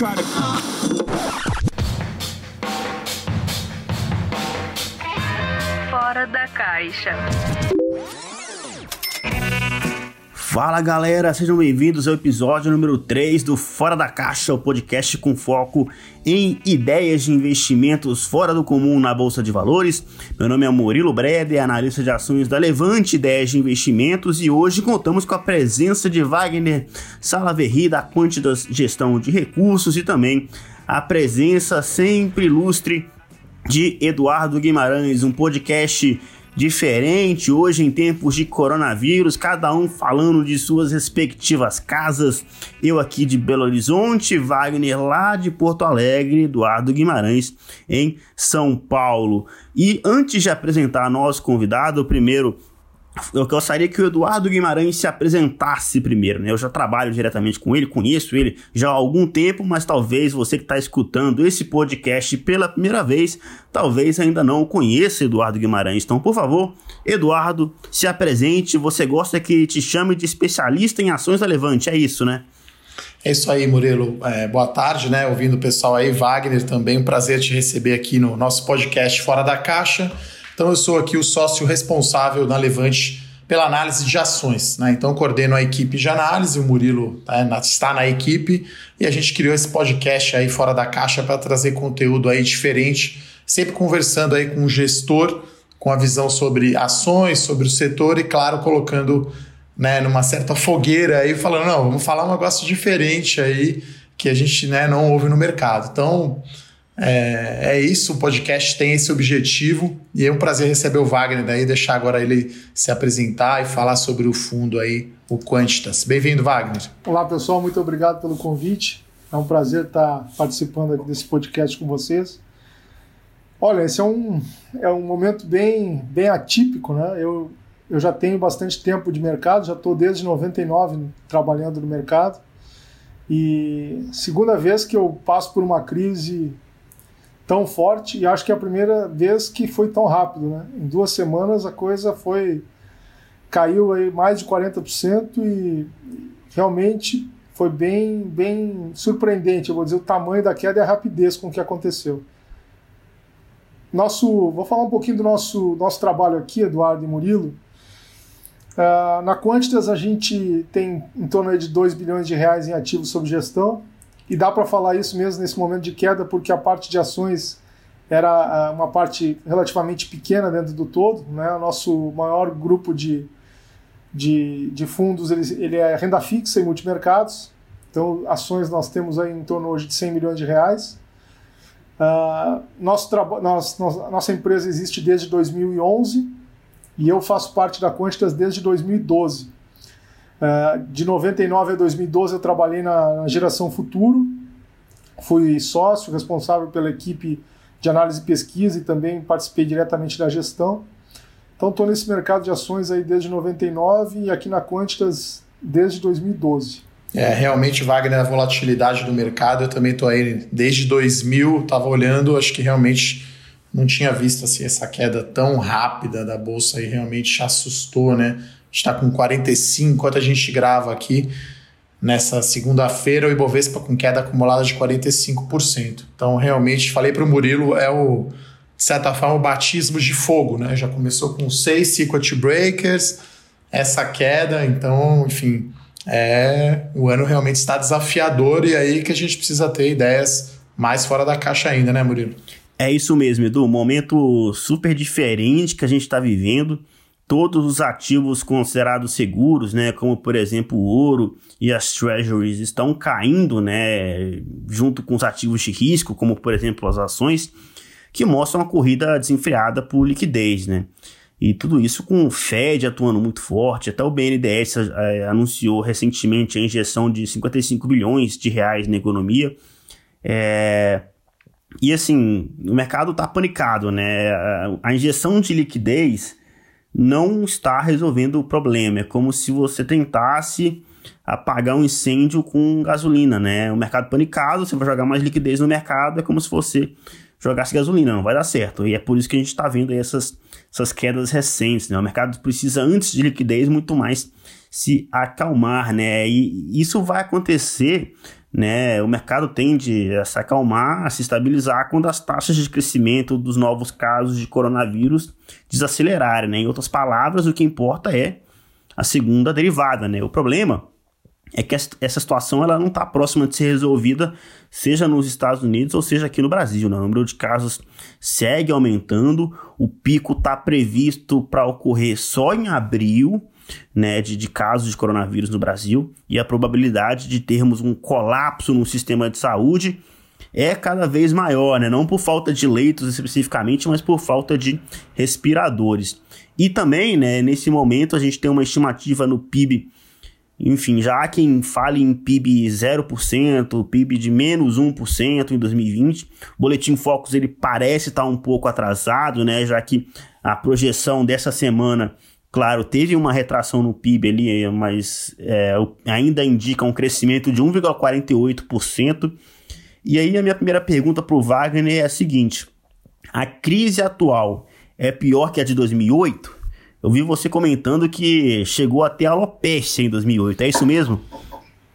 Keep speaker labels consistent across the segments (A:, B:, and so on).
A: try to.
B: Fora da caixa.
C: Fala galera, sejam bem-vindos ao episódio número 3 do Fora da Caixa, o podcast com foco em ideias de investimentos fora do comum na Bolsa de Valores. Meu nome é Murilo Breder, analista de ações da Levante Ideias de Investimentos e hoje contamos com a presença de Wagner Salaverri da Quantitas Gestão de Recursos e também a presença sempre ilustre de Eduardo Guimarães, um podcast diferente hoje em tempos de coronavírus, cada um falando de suas respectivas casas. Eu aqui de Belo Horizonte, Wagner lá de Porto Alegre, Eduardo Guimarães em São Paulo. E antes de apresentar nosso convidado, primeiro eu gostaria que o Eduardo Guimarães se apresentasse primeiro, né? Eu já trabalho diretamente com ele, conheço ele já há algum tempo, mas talvez você que está escutando esse podcast pela primeira vez, talvez ainda não conheça Eduardo Guimarães. Então, por favor, Eduardo, se apresente. Você gosta que te chame de especialista em ações da Levante, é isso, né?
D: É isso aí, Murilo. É, boa tarde, né? Ouvindo o pessoal aí, Wagner também, um prazer te receber aqui no nosso podcast Fora da Caixa. Então, eu sou aqui o sócio responsável na Levante pela análise de ações. Né? Então, coordeno a equipe de análise, o Murilo né, está na equipe e a gente criou esse podcast aí fora da caixa para trazer conteúdo aí diferente, sempre conversando aí com o gestor, com a visão sobre ações, sobre o setor e, claro, colocando né, numa certa fogueira aí, falando, não, vamos falar um negócio diferente aí que a gente né, não ouve no mercado. Então, é, é, isso, o podcast tem esse objetivo e é um prazer receber o Wagner daí, deixar agora ele se apresentar e falar sobre o fundo aí, o Quantitas. Bem-vindo, Wagner.
E: Olá, pessoal, muito obrigado pelo convite. É um prazer estar participando aqui desse podcast com vocês. Olha, esse é um, é um momento bem, bem atípico, né? Eu, eu já tenho bastante tempo de mercado, já estou desde 99 trabalhando no mercado. E segunda vez que eu passo por uma crise tão forte e acho que é a primeira vez que foi tão rápido, né? Em duas semanas a coisa foi caiu aí mais de 40% e realmente foi bem bem surpreendente, eu vou dizer o tamanho da queda e a rapidez com que aconteceu. Nosso, vou falar um pouquinho do nosso nosso trabalho aqui, Eduardo e Murilo. Uh, na Quantitas a gente tem em torno de 2 bilhões de reais em ativos sob gestão e dá para falar isso mesmo nesse momento de queda, porque a parte de ações era ah, uma parte relativamente pequena dentro do todo. Né? O nosso maior grupo de, de, de fundos ele, ele é renda fixa e multimercados. Então, ações nós temos aí em torno hoje de 100 milhões de reais. Uh, nosso nós, nossa empresa existe desde 2011 e eu faço parte da Quantitas desde 2012. Uh, de 99 a 2012 eu trabalhei na, na Geração Futuro, fui sócio responsável pela equipe de análise e pesquisa e também participei diretamente da gestão. Então estou nesse mercado de ações aí desde 99 e aqui na Quantitas desde 2012.
D: É, realmente, Wagner, a volatilidade do mercado, eu também estou aí desde 2000, estava olhando, acho que realmente não tinha visto assim, essa queda tão rápida da bolsa e realmente assustou, né? Está com 45, enquanto a gente grava aqui nessa segunda-feira, o Ibovespa com queda acumulada de 45%. Então, realmente, falei para o Murilo, é o, de certa forma, o batismo de fogo, né? Já começou com seis circuit breakers, essa queda, então, enfim, é, o ano realmente está desafiador e aí que a gente precisa ter ideias mais fora da caixa ainda, né, Murilo?
C: É isso mesmo, Edu. Momento super diferente que a gente está vivendo todos os ativos considerados seguros, né, como por exemplo o ouro e as treasuries, estão caindo, né, junto com os ativos de risco, como por exemplo as ações, que mostram uma corrida desenfreada por liquidez, né. E tudo isso com o Fed atuando muito forte, até o BNDES é, anunciou recentemente a injeção de 55 bilhões de reais na economia. É, e assim, o mercado está panicado, né? A injeção de liquidez não está resolvendo o problema. É como se você tentasse apagar um incêndio com gasolina, né? O mercado panicado, você vai jogar mais liquidez no mercado, é como se você jogasse gasolina, não vai dar certo. E é por isso que a gente está vendo essas, essas quedas recentes, né? O mercado precisa, antes de liquidez, muito mais se acalmar, né? E isso vai acontecer né, o mercado tende a se acalmar, a se estabilizar quando as taxas de crescimento dos novos casos de coronavírus desacelerarem. Né? Em outras palavras, o que importa é a segunda derivada. Né? O problema é que essa situação ela não está próxima de ser resolvida, seja nos Estados Unidos ou seja aqui no Brasil. Né? O número de casos segue aumentando, o pico está previsto para ocorrer só em abril né, de, de casos de coronavírus no Brasil e a probabilidade de termos um colapso no sistema de saúde é cada vez maior, né? não por falta de leitos especificamente, mas por falta de respiradores. E também, né, nesse momento, a gente tem uma estimativa no PIB enfim, já há quem fale em PIB 0%, PIB de menos 1% em 2020. O Boletim Focus ele parece estar um pouco atrasado, né? Já que a projeção dessa semana, claro, teve uma retração no PIB ali, mas é, ainda indica um crescimento de 1,48%. E aí a minha primeira pergunta para o Wagner é a seguinte: a crise atual é pior que a de 2008? Eu vi você comentando que chegou até a alopecia em 2008, é isso mesmo?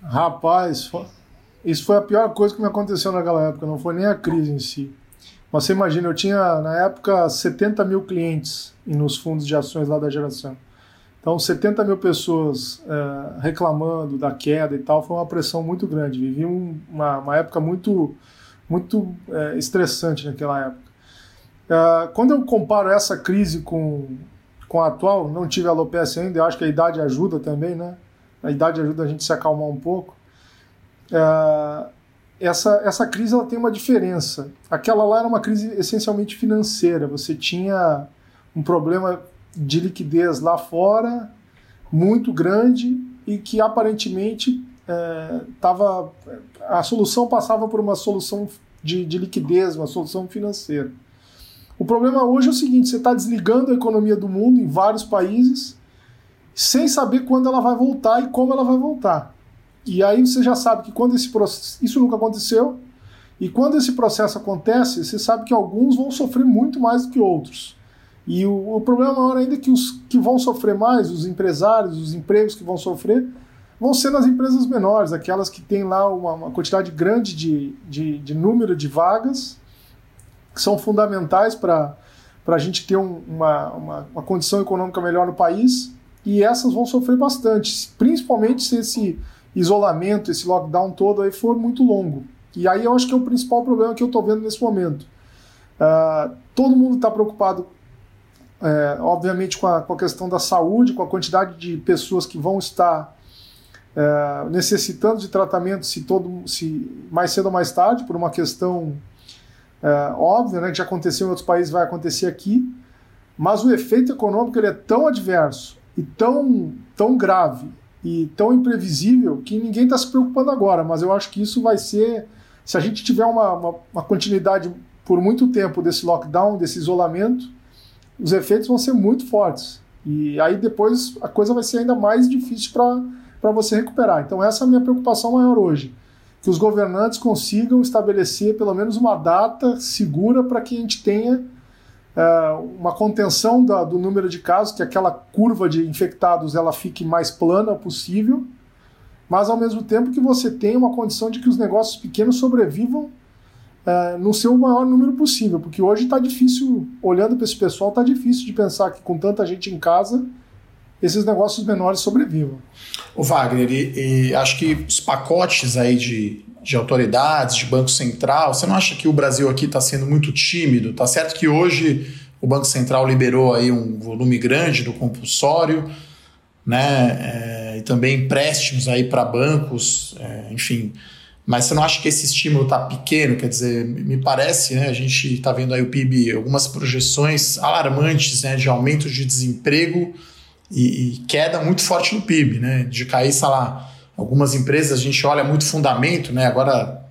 E: Rapaz, isso foi a pior coisa que me aconteceu naquela época, não foi nem a crise em si. Mas você imagina, eu tinha na época 70 mil clientes nos fundos de ações lá da geração. Então, 70 mil pessoas é, reclamando da queda e tal, foi uma pressão muito grande. Vivi um, uma, uma, época muito, muito é, estressante naquela época. É, quando eu comparo essa crise com com a atual, não tive alopecia ainda, eu acho que a idade ajuda também, né? A idade ajuda a gente se acalmar um pouco. Essa, essa crise ela tem uma diferença. Aquela lá era uma crise essencialmente financeira. Você tinha um problema de liquidez lá fora muito grande e que aparentemente é, tava, a solução passava por uma solução de, de liquidez, uma solução financeira. O problema hoje é o seguinte: você está desligando a economia do mundo em vários países sem saber quando ela vai voltar e como ela vai voltar. E aí você já sabe que quando esse processo. Isso nunca aconteceu. E quando esse processo acontece, você sabe que alguns vão sofrer muito mais do que outros. E o, o problema maior ainda é que os que vão sofrer mais, os empresários, os empregos que vão sofrer, vão ser nas empresas menores, aquelas que têm lá uma, uma quantidade grande de, de, de número de vagas que são fundamentais para a gente ter um, uma, uma, uma, condição econômica melhor no país, e essas vão sofrer bastante, principalmente se esse isolamento, esse lockdown todo aí for muito longo. E aí eu acho que é o principal problema que eu estou vendo nesse momento. Uh, todo mundo está preocupado, é, obviamente, com a, com a questão da saúde, com a quantidade de pessoas que vão estar é, necessitando de tratamento se todo se mais cedo ou mais tarde por uma questão é, óbvio, né, que já aconteceu em outros países, vai acontecer aqui, mas o efeito econômico ele é tão adverso e tão, tão grave e tão imprevisível que ninguém está se preocupando agora, mas eu acho que isso vai ser, se a gente tiver uma, uma, uma continuidade por muito tempo desse lockdown, desse isolamento, os efeitos vão ser muito fortes. E aí depois a coisa vai ser ainda mais difícil para você recuperar. Então essa é a minha preocupação maior hoje que os governantes consigam estabelecer pelo menos uma data segura para que a gente tenha uma contenção da, do número de casos, que aquela curva de infectados ela fique mais plana possível, mas ao mesmo tempo que você tenha uma condição de que os negócios pequenos sobrevivam uh, no seu maior número possível, porque hoje está difícil, olhando para esse pessoal, está difícil de pensar que com tanta gente em casa esses negócios menores sobrevivam.
D: O Wagner, e, e, acho que os pacotes aí de, de autoridades, de Banco Central, você não acha que o Brasil aqui está sendo muito tímido? Tá certo que hoje o Banco Central liberou aí um volume grande do compulsório, né? É, e também empréstimos aí para bancos, é, enfim. Mas você não acha que esse estímulo está pequeno? Quer dizer, me parece, né? A gente está vendo aí o PIB, algumas projeções alarmantes né, de aumento de desemprego e, e, queda muito forte no PIB, né? De cair, sei lá, algumas empresas a gente olha muito fundamento, né? Agora,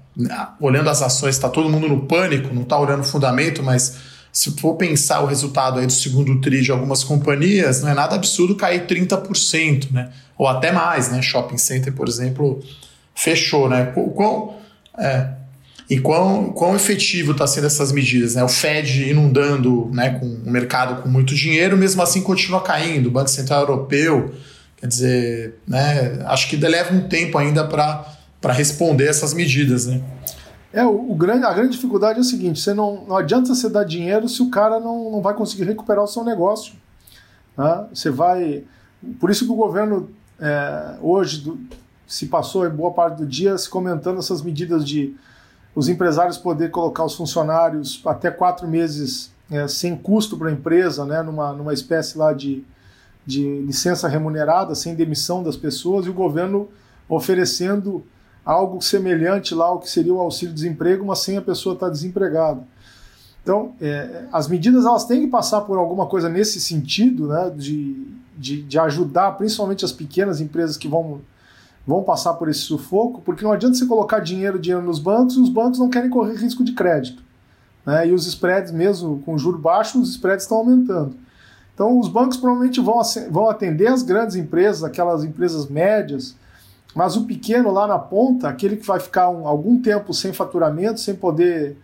D: olhando as ações, está todo mundo no pânico, não está olhando fundamento, mas se for pensar o resultado aí do segundo TRI de algumas companhias, não é nada absurdo cair 30%, né? Ou até mais, né? Shopping Center, por exemplo, fechou, né? Quão, é, e quão, quão efetivo está sendo essas medidas. Né? O Fed inundando né, com o mercado com muito dinheiro, mesmo assim continua caindo. O Banco Central Europeu, quer dizer, né, acho que leva um tempo ainda para responder essas medidas, né?
E: É, o, o, grande, a grande dificuldade é o seguinte: você não, não adianta você dar dinheiro se o cara não, não vai conseguir recuperar o seu negócio. Né? Você vai. Por isso que o governo é, hoje do, se passou boa parte do dia se comentando essas medidas de os empresários poder colocar os funcionários até quatro meses é, sem custo para a empresa, né, numa, numa espécie lá de, de licença remunerada, sem demissão das pessoas, e o governo oferecendo algo semelhante lá ao que seria o auxílio-desemprego, mas sem a pessoa estar desempregada. Então, é, as medidas elas têm que passar por alguma coisa nesse sentido, né, de, de, de, ajudar principalmente as pequenas empresas que vão, vão passar por esse sufoco, porque não adianta você colocar dinheiro, dinheiro nos bancos e os bancos não querem correr risco de crédito. Né, e os spreads, mesmo com juro baixo, os spreads estão aumentando. Então, os bancos provavelmente vão, atender as grandes empresas, aquelas empresas médias, mas o pequeno lá na ponta, aquele que vai ficar um, algum tempo sem faturamento, sem poder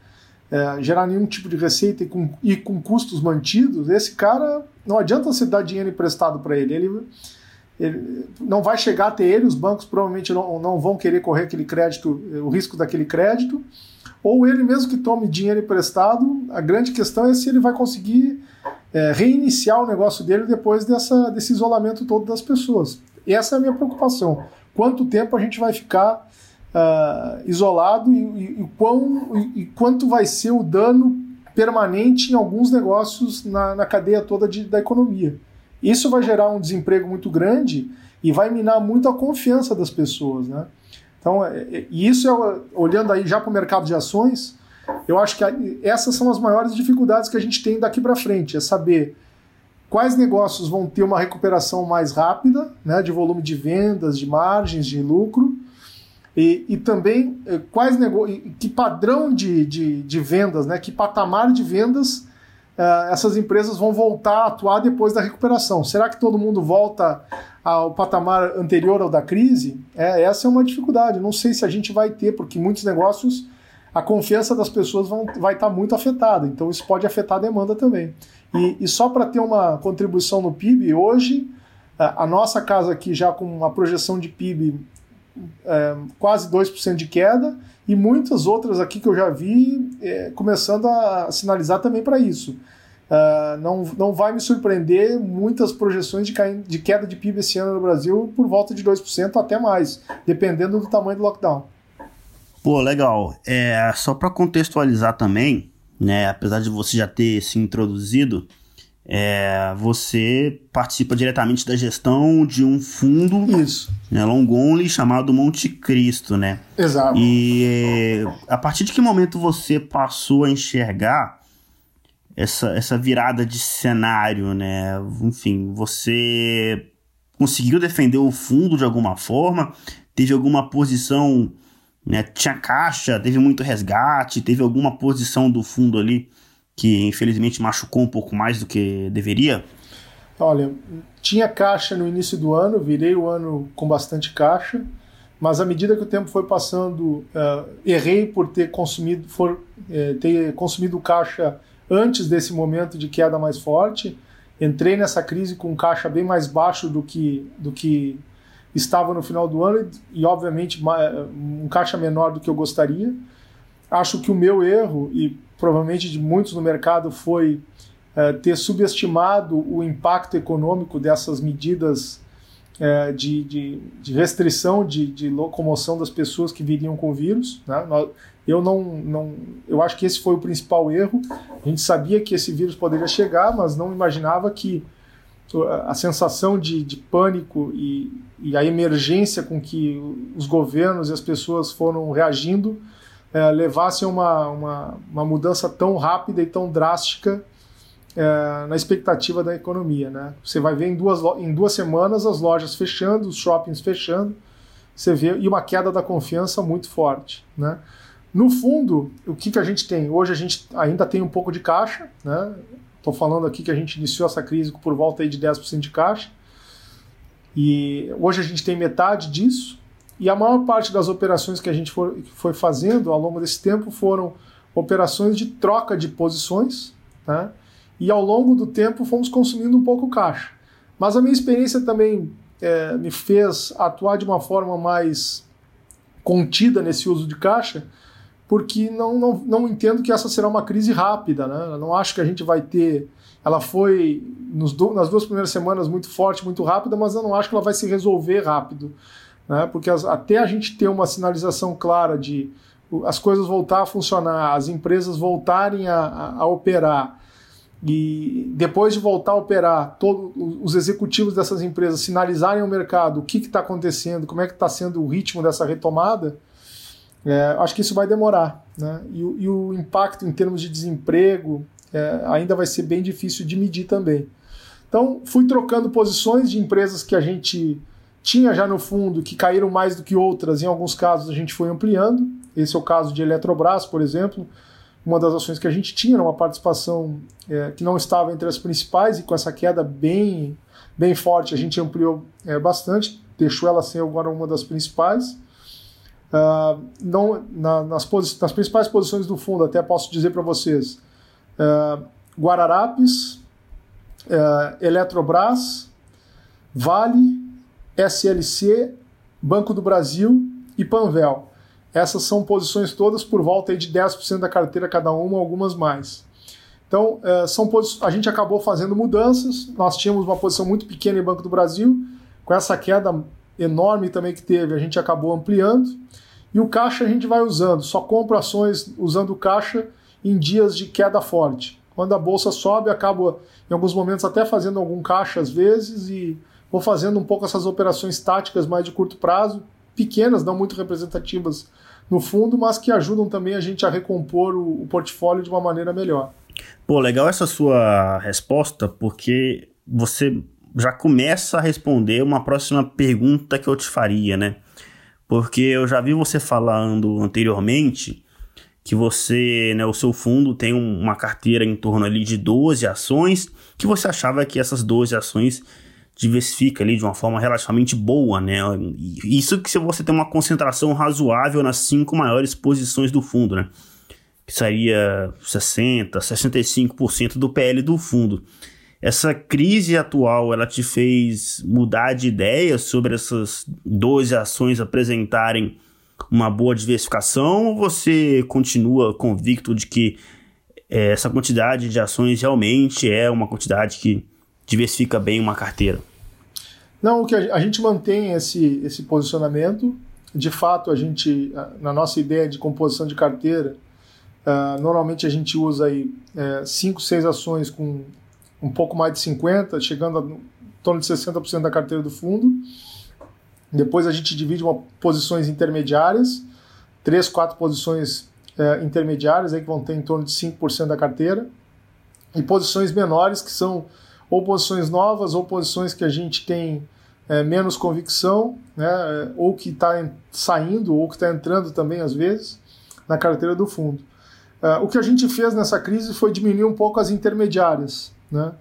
E: é, gerar nenhum tipo de receita e com, e com custos mantidos, esse cara não adianta você dar dinheiro emprestado para ele. ele. Ele não vai chegar até ele, os bancos provavelmente não, não vão querer correr aquele crédito, o risco daquele crédito, ou ele mesmo que tome dinheiro emprestado, a grande questão é se ele vai conseguir é, reiniciar o negócio dele depois dessa, desse isolamento todo das pessoas. Essa é a minha preocupação quanto tempo a gente vai ficar uh, isolado e, e, e, quão, e, quanto vai ser o dano permanente em alguns negócios na, na cadeia toda de, da economia. Isso vai gerar um desemprego muito grande e vai minar muito a confiança das pessoas. Né? Então, é, é, e isso é, olhando aí já para o mercado de ações, eu acho que essas são as maiores dificuldades que a gente tem daqui para frente, é saber quais negócios vão ter uma recuperação mais rápida, né, de volume de vendas, de margens, de lucro, e, e também eh, quais que padrão de, de, de, vendas, né, que patamar de vendas uh, essas empresas vão voltar a atuar depois da recuperação. Será que todo mundo volta ao patamar anterior ao da crise? É, essa é uma dificuldade. Não sei se a gente vai ter, porque muitos negócios a confiança das pessoas vão, vai estar muito afetada. Então isso pode afetar a demanda também. E, e só para ter uma contribuição no PIB, hoje a nossa casa aqui já com uma projeção de PIB é, quase 2% de queda e muitas outras aqui que eu já vi é, começando a sinalizar também para isso. Uh, não, não vai me surpreender muitas projeções de, de queda de PIB esse ano no Brasil por volta de 2%, até mais, dependendo do tamanho do lockdown.
C: Pô, legal. É, só para contextualizar também, né? Apesar de você já ter se introduzido, é, você participa diretamente da gestão de um fundo. Né, long only chamado Monte Cristo, né?
E: Exato.
C: E é, a partir de que momento você passou a enxergar essa, essa virada de cenário, né? Enfim, você conseguiu defender o fundo de alguma forma? Teve alguma posição né? Tinha caixa, teve muito resgate, teve alguma posição do fundo ali que infelizmente machucou um pouco mais do que deveria?
E: Olha, tinha caixa no início do ano, virei o ano com bastante caixa, mas à medida que o tempo foi passando, uh, errei por ter consumido, for, uh, ter consumido caixa antes desse momento de queda mais forte. Entrei nessa crise com caixa bem mais baixo do que, do que estava no final do ano e, obviamente, um caixa menor do que eu gostaria. Acho que o meu erro, e provavelmente de muitos no mercado, foi é, ter subestimado o impacto econômico dessas medidas é, de, de, de, restrição de, de, locomoção das pessoas que viriam com o vírus. Né? Eu não, não, eu acho que esse foi o principal erro. A gente sabia que esse vírus poderia chegar, mas não imaginava que a sensação de, de pânico e, e, a emergência com que os governos e as pessoas foram reagindo é, levassem a uma, uma, uma, mudança tão rápida e tão drástica é, na expectativa da economia. Né? Você vai ver em duas, em duas semanas as lojas fechando, os shoppings fechando, você vê e uma queda da confiança muito forte. Né? No fundo, o que, que a gente tem? Hoje a gente ainda tem um pouco de caixa, né? Estou falando aqui que a gente iniciou essa crise por volta aí de 10% de caixa. E hoje a gente tem metade disso. E a maior parte das operações que a gente foi fazendo ao longo desse tempo foram operações de troca de posições. Né? E ao longo do tempo fomos consumindo um pouco caixa. Mas a minha experiência também é, me fez atuar de uma forma mais contida nesse uso de caixa, porque não, não, não entendo que essa será uma crise rápida. Né? Não acho que a gente vai ter. Ela foi do, nas duas primeiras semanas muito forte, muito rápida, mas eu não acho que ela vai se resolver rápido. Né? Porque as, até a gente ter uma sinalização clara de as coisas voltar a funcionar, as empresas voltarem a, a, a operar, e depois de voltar a operar, todos os executivos dessas empresas sinalizarem ao mercado o que está acontecendo, como é que está sendo o ritmo dessa retomada, é, acho que isso vai demorar. Né? E, e, o impacto em termos de desemprego é, ainda vai ser bem difícil de medir também. Então, fui trocando posições de empresas que a gente tinha já no fundo, que caíram mais do que outras, em alguns casos a gente foi ampliando. Esse é o caso de Eletrobras, por exemplo, uma das ações que a gente tinha, uma participação é, que não estava entre as principais, e com essa queda bem, bem forte, a gente ampliou é, bastante, deixou ela ser agora uma das principais. Uh, não, na, nas, nas, principais posições do fundo, até posso dizer para vocês: uh, Guararapes, uh, Eletrobras, Vale, SLC, Banco do Brasil e Panvel. Essas são posições todas por volta de 10% da carteira cada uma, algumas mais. Então, são a gente acabou fazendo mudanças. Nós tínhamos uma posição muito pequena em Banco do Brasil, com essa queda enorme também que teve, a gente acabou ampliando. E o caixa a gente vai usando, só compro ações usando o caixa em dias de queda forte. Quando a bolsa sobe, acabo em alguns momentos até fazendo algum caixa às vezes e vou fazendo um pouco essas operações táticas mais de curto prazo, pequenas, não muito representativas no fundo, mas que ajudam também a gente a recompor o, o portfólio de uma maneira melhor.
C: Pô, legal essa sua resposta, porque você já começa a responder uma próxima pergunta que eu te faria, né? Porque eu já vi você falando anteriormente que você, né, o seu fundo tem uma carteira em torno ali de 12 ações, que você achava que essas 12 ações diversifica ali de uma forma relativamente boa, né? Isso que se você tem uma concentração razoável nas cinco maiores posições do fundo, né? Que seria 60, 65% do PL do fundo. Essa crise atual, ela te fez mudar de ideia sobre essas 12 ações apresentarem uma boa diversificação ou você continua convicto de que é, essa quantidade de ações realmente é uma quantidade que diversifica bem uma carteira?
E: Não, o que a, gente mantém esse, esse posicionamento. De fato, a gente, na nossa ideia de composição de carteira, uh, normalmente a gente usa aí 5, é, 6 ações com um pouco mais de 50, chegando a em torno de 60% da carteira do fundo. Depois a gente divide uma posições intermediárias, três, quatro posições é, intermediárias aí que vão ter em torno de 5% da carteira, e posições menores que são ou posições novas ou posições que a gente tem é, menos convicção, né, ou que está saindo ou que está entrando também às vezes na carteira do fundo. Uh, o que a gente fez nessa crise foi diminuir um pouco as intermediárias né?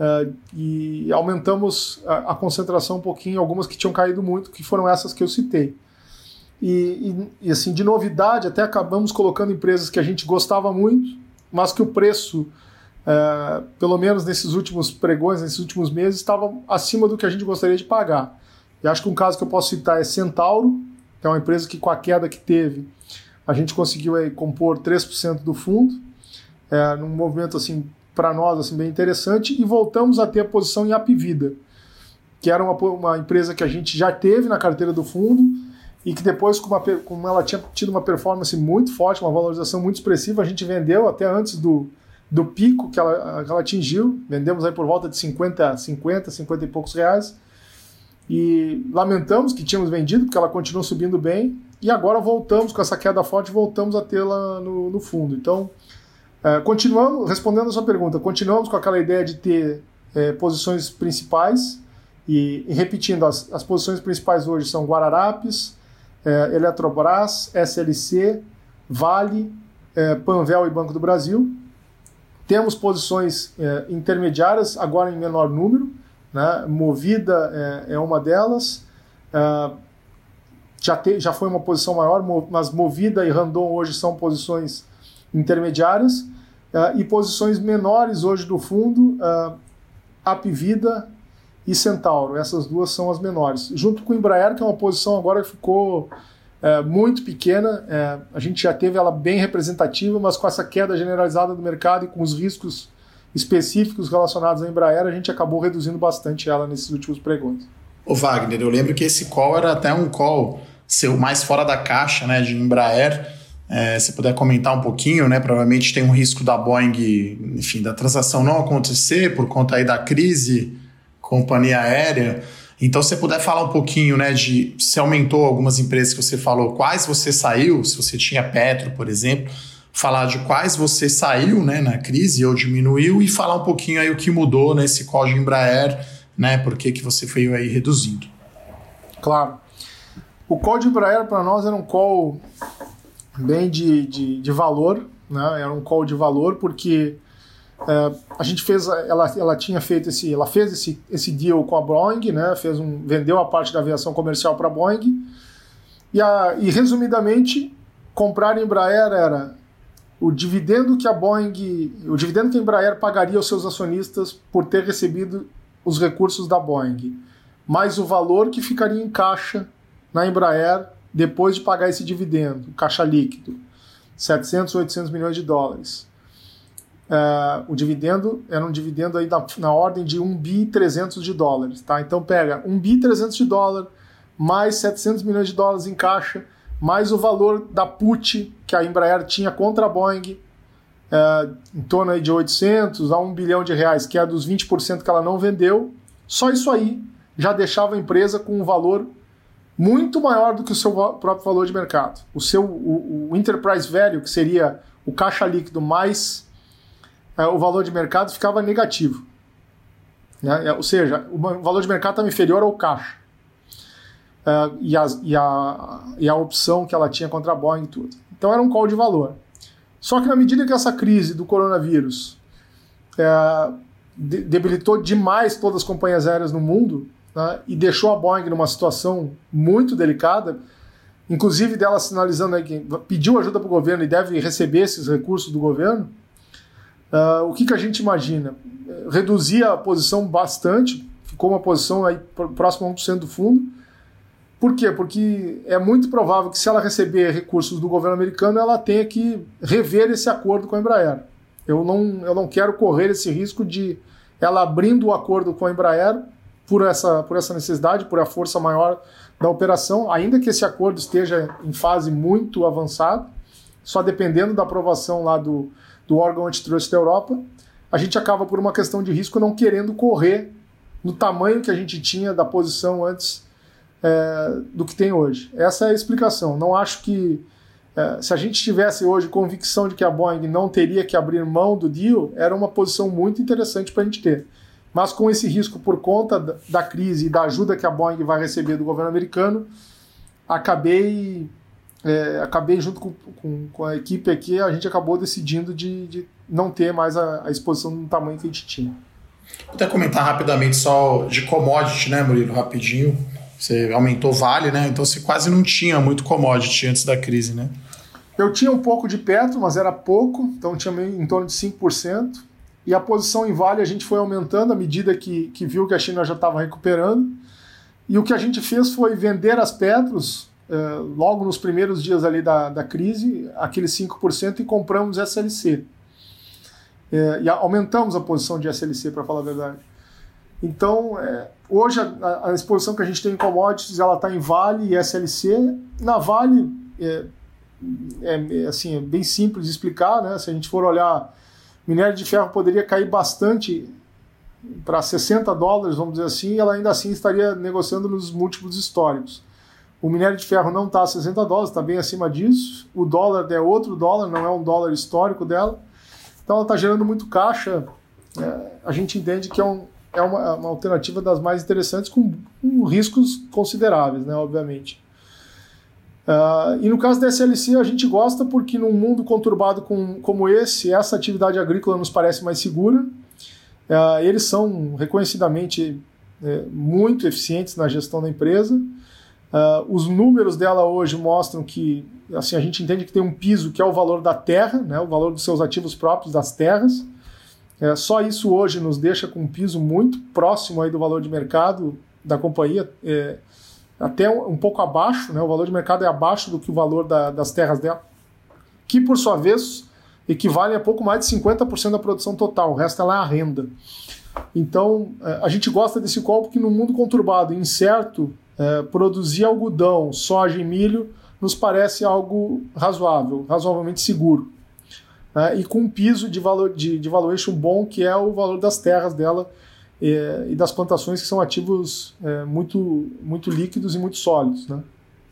E: Uh, e aumentamos a, a, concentração um pouquinho, algumas que tinham caído muito, que foram essas que eu citei. E, e, e, assim, de novidade, até acabamos colocando empresas que a gente gostava muito, mas que o preço, uh, pelo menos nesses últimos pregões, nesses últimos meses, estava acima do que a gente gostaria de pagar. E acho que um caso que eu posso citar é Centauro, que é uma empresa que com a queda que teve, a gente conseguiu aí, compor 3% do fundo, é, num movimento assim para nós assim, bem interessante, e voltamos a ter a posição em Apivida, que era uma, uma empresa que a gente já teve na carteira do fundo e que depois, como, como ela tinha tido uma performance muito forte, uma valorização muito expressiva, a gente vendeu até antes do, do pico que ela, que ela atingiu, vendemos aí por volta de 50, 50, 50 e poucos reais, e lamentamos que tínhamos vendido, porque ela continuou subindo bem, e agora voltamos com essa queda forte, voltamos a tê-la no, no fundo. Então, é, continuamos, respondendo a sua pergunta, continuamos com aquela ideia de ter é, posições principais e, e repetindo, as, as, posições principais hoje são Guararapes, é, Eletrobras, SLC, Vale, é, Panvel e Banco do Brasil. Temos posições é, intermediárias, agora em menor número, né? Movida é, uma delas, já, te, já foi uma posição maior, mas Movida e Randon hoje são posições intermediárias uh, e posições menores hoje do fundo, uh, Apivida e Centauro. Essas duas são as menores. Junto com o Embraer, que é uma posição agora que ficou é, muito pequena, é, a gente já teve ela bem representativa, mas com essa queda generalizada do mercado e com os riscos específicos relacionados à Embraer, a gente acabou reduzindo bastante ela nesses últimos pregões.
D: O Wagner, eu lembro que esse call era até um call seu mais fora da caixa, né, de Embraer. É, se puder comentar um pouquinho, né? Provavelmente tem um risco da Boeing, enfim, da transação não acontecer por conta aí da crise companhia aérea. Então, se você puder falar um pouquinho, né, de se aumentou algumas empresas que você falou, quais você saiu, se você tinha Petro, por exemplo, falar de quais você saiu, né, na crise ou diminuiu e falar um pouquinho aí o que mudou nesse código Embraer, né, por que que você foi aí reduzindo.
E: Claro. O código Embraer para nós era um call bem de, de, de valor, né, era um call de valor porque é, a gente fez, ela, ela tinha feito esse, ela fez esse, esse deal com a Boeing, né? Fez um, vendeu a parte da aviação comercial para a Boeing. E, a, e resumidamente, comprar a Embraer era o dividendo que a Boeing, o dividendo que a Embraer pagaria aos seus acionistas por ter recebido os recursos da Boeing, mais o valor que ficaria em caixa na Embraer depois de pagar esse dividendo, caixa líquido, 700, 800 milhões de dólares. Uh, o dividendo era um dividendo aí na, na ordem de 1 bi 300 de dólares, tá? Então pega 1 bi 300 de dólar mais 700 milhões de dólares em caixa, mais o valor da put que a Embraer tinha contra a Boeing, uh, em torno aí de 800 a 1 bilhão de reais, que é dos 20% que ela não vendeu. Só isso aí já deixava a empresa com um valor muito maior do que o seu próprio valor de mercado. O seu o, o enterprise value, que seria o caixa líquido mais é, o valor de mercado ficava negativo. Né? É, ou seja, o valor de mercado estava inferior ao caixa. É, e, a, e, a, e a opção que ela tinha contra a Boeing e tudo. Então era um call de valor. Só que na medida que essa crise do coronavírus é, debilitou demais todas as companhias aéreas no mundo né, e deixou a Boeing numa situação muito delicada, inclusive dela sinalizando que pediu ajuda para o governo e deve receber esses recursos do governo, Uh, o que, que a gente imagina? Reduzir a posição bastante, ficou uma posição aí próxima a 1% do fundo. Por quê? Porque é muito provável que se ela receber recursos do governo americano, ela tenha que rever esse acordo com a Embraer. Eu não, eu não quero correr esse risco de ela abrindo o acordo com a Embraer por essa, por essa necessidade, por a força maior da operação, ainda que esse acordo esteja em fase muito avançada, só dependendo da aprovação lá do, do órgão antitrust da Europa, a gente acaba por uma questão de risco não querendo correr no tamanho que a gente tinha da posição antes é, do que tem hoje. Essa é a explicação. Não acho que é, se a gente tivesse hoje convicção de que a Boeing não teria que abrir mão do deal, era uma posição muito interessante para a gente ter. Mas com esse risco por conta da, crise e da ajuda que a Boeing vai receber do governo americano, acabei é, acabei junto com, com, com, a equipe aqui, a gente acabou decidindo de, de não ter mais a, a, exposição no tamanho que a gente tinha.
D: Vou até comentar rapidamente só de commodity, né, Murilo, rapidinho. Você aumentou Vale, né? Então você quase não tinha muito commodity antes da crise, né?
E: Eu tinha um pouco de Petro, mas era pouco, então tinha em torno de 5%. E a posição em Vale a gente foi aumentando à medida que, que viu que a China já estava recuperando. E o que a gente fez foi vender as Petros uh, logo nos primeiros dias ali da, da crise, aqueles 5% e compramos SLC. É, e aumentamos a posição de SLC, para falar a verdade. Então, é, hoje a, a, exposição que a gente tem em commodities ela está em Vale e SLC. Na Vale, é, é, assim, é bem simples de explicar. Né? Se a gente for olhar, minério de ferro poderia cair bastante para 60 dólares, vamos dizer assim, e ela ainda assim estaria negociando nos múltiplos históricos. O minério de ferro não está a 60 dólares, está bem acima disso. O dólar é outro dólar, não é um dólar histórico dela. Então ela está gerando muito caixa. É, a gente entende que é, um, é uma, uma, alternativa das mais interessantes, com, com riscos consideráveis, né, obviamente. Uh, e no caso da SLC, a gente gosta porque num mundo conturbado com, como esse, essa atividade agrícola nos parece mais segura. Uh, eles são reconhecidamente é, muito eficientes na gestão da empresa. Uh, os números dela hoje mostram que assim a gente entende que tem um piso que é o valor da terra, né, o valor dos seus ativos próprios das terras. É, só isso hoje nos deixa com um piso muito próximo aí do valor de mercado da companhia. É, até um, pouco abaixo, né? o valor de mercado é abaixo do que o valor da, das terras dela, que por sua vez equivale a pouco mais de 50% da produção total, o resto ela é a renda. Então é, a gente gosta desse call porque no mundo conturbado e incerto, é, produzir algodão, soja e milho nos parece algo razoável, razoavelmente seguro. É, e com um piso de, valor, de, de valuation bom, que é o valor das terras dela e das plantações, que são ativos é, muito, muito líquidos e muito sólidos. Né?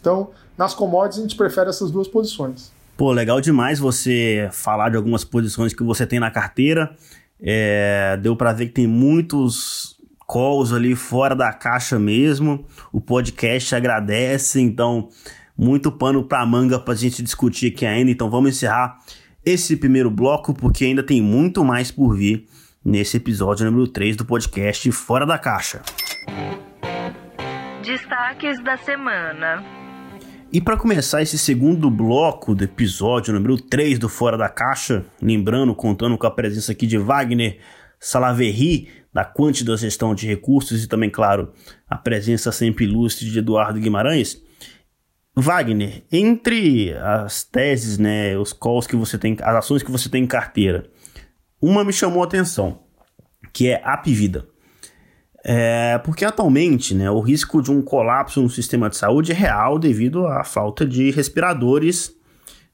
E: Então, nas commodities, a gente prefere essas duas posições.
C: Pô, legal demais você falar de algumas posições que você tem na carteira. É, deu para ver que tem muitos calls ali fora da caixa mesmo. O podcast agradece, então muito pano para manga para a gente discutir aqui ainda. Então vamos encerrar esse primeiro bloco porque ainda tem muito mais por vir nesse episódio número 3 do podcast Fora da Caixa.
B: Destaques da semana.
C: E para começar esse segundo bloco do episódio número 3 do Fora da Caixa, lembrando, contando com a presença aqui de Wagner Salaverry, da Quanti da Gestão de Recursos, e também, claro, a presença sempre ilustre de Eduardo Guimarães. Wagner, entre as teses, né, os calls que você tem, as ações que você tem em carteira, uma me chamou a atenção, que é a Apvida. É, porque atualmente né, o risco de um colapso no sistema de saúde é real devido à falta de respiradores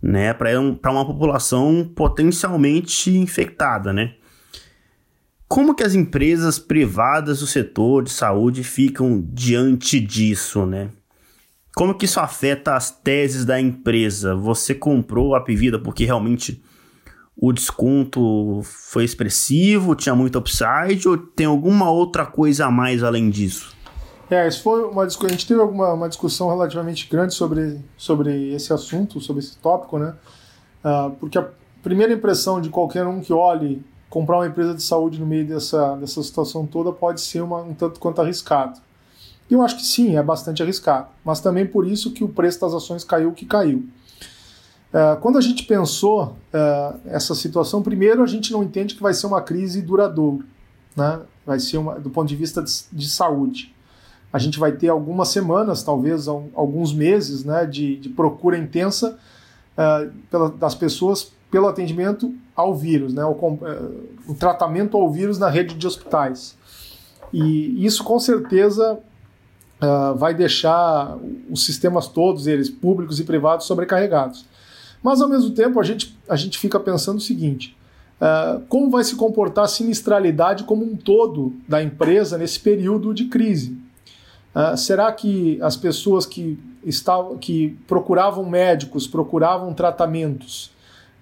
C: né, para um, uma população potencialmente infectada. Né? Como que as empresas privadas do setor de saúde ficam diante disso? Né? Como que isso afeta as teses da empresa? Você comprou a Apvida porque realmente o desconto foi expressivo, tinha muito upside ou tem alguma outra coisa a mais além disso?
E: É, isso foi uma discussão. A gente teve alguma, uma discussão relativamente grande sobre, sobre esse assunto, sobre esse tópico, né? Uh, porque a primeira impressão de qualquer um que olhe comprar uma empresa de saúde no meio dessa, dessa situação toda pode ser uma, um tanto quanto arriscado. E eu acho que sim, é bastante arriscado. Mas também por isso que o preço das ações caiu o que caiu. É, quando a gente pensou é, essa situação, primeiro a gente não entende que vai ser uma crise duradoura, né? vai ser uma, do ponto de vista de, de saúde. A gente vai ter algumas semanas, talvez alguns meses, né, de, de procura intensa uh, pela, das pessoas pelo atendimento ao vírus, né, o, uh, o, tratamento ao vírus na rede de hospitais. E isso com certeza uh, vai deixar os sistemas todos, eles públicos e privados, sobrecarregados. Mas ao mesmo tempo a gente, a gente fica pensando o seguinte: uh, como vai se comportar a sinistralidade como um todo da empresa nesse período de crise? Uh, será que as pessoas que, estavam, que procuravam médicos, procuravam tratamentos,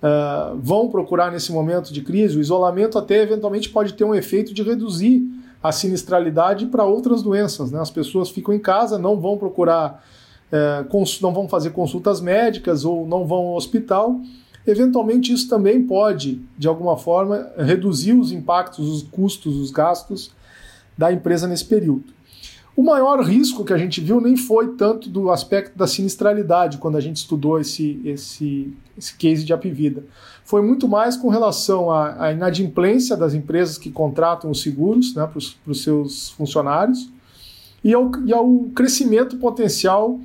E: uh, vão procurar nesse momento de crise? O isolamento até eventualmente pode ter um efeito de reduzir a sinistralidade para outras doenças. Né? As pessoas ficam em casa, não vão procurar é, não vão fazer consultas médicas ou não vão ao hospital, eventualmente isso também pode, de alguma forma, reduzir os impactos, os custos, os gastos da empresa nesse período. O maior risco que a gente viu nem foi tanto do aspecto da sinistralidade quando a gente estudou esse, esse, esse case de Apivida. Foi muito mais com relação à, à inadimplência das empresas que contratam os seguros né, para os seus funcionários e ao, e ao crescimento potencial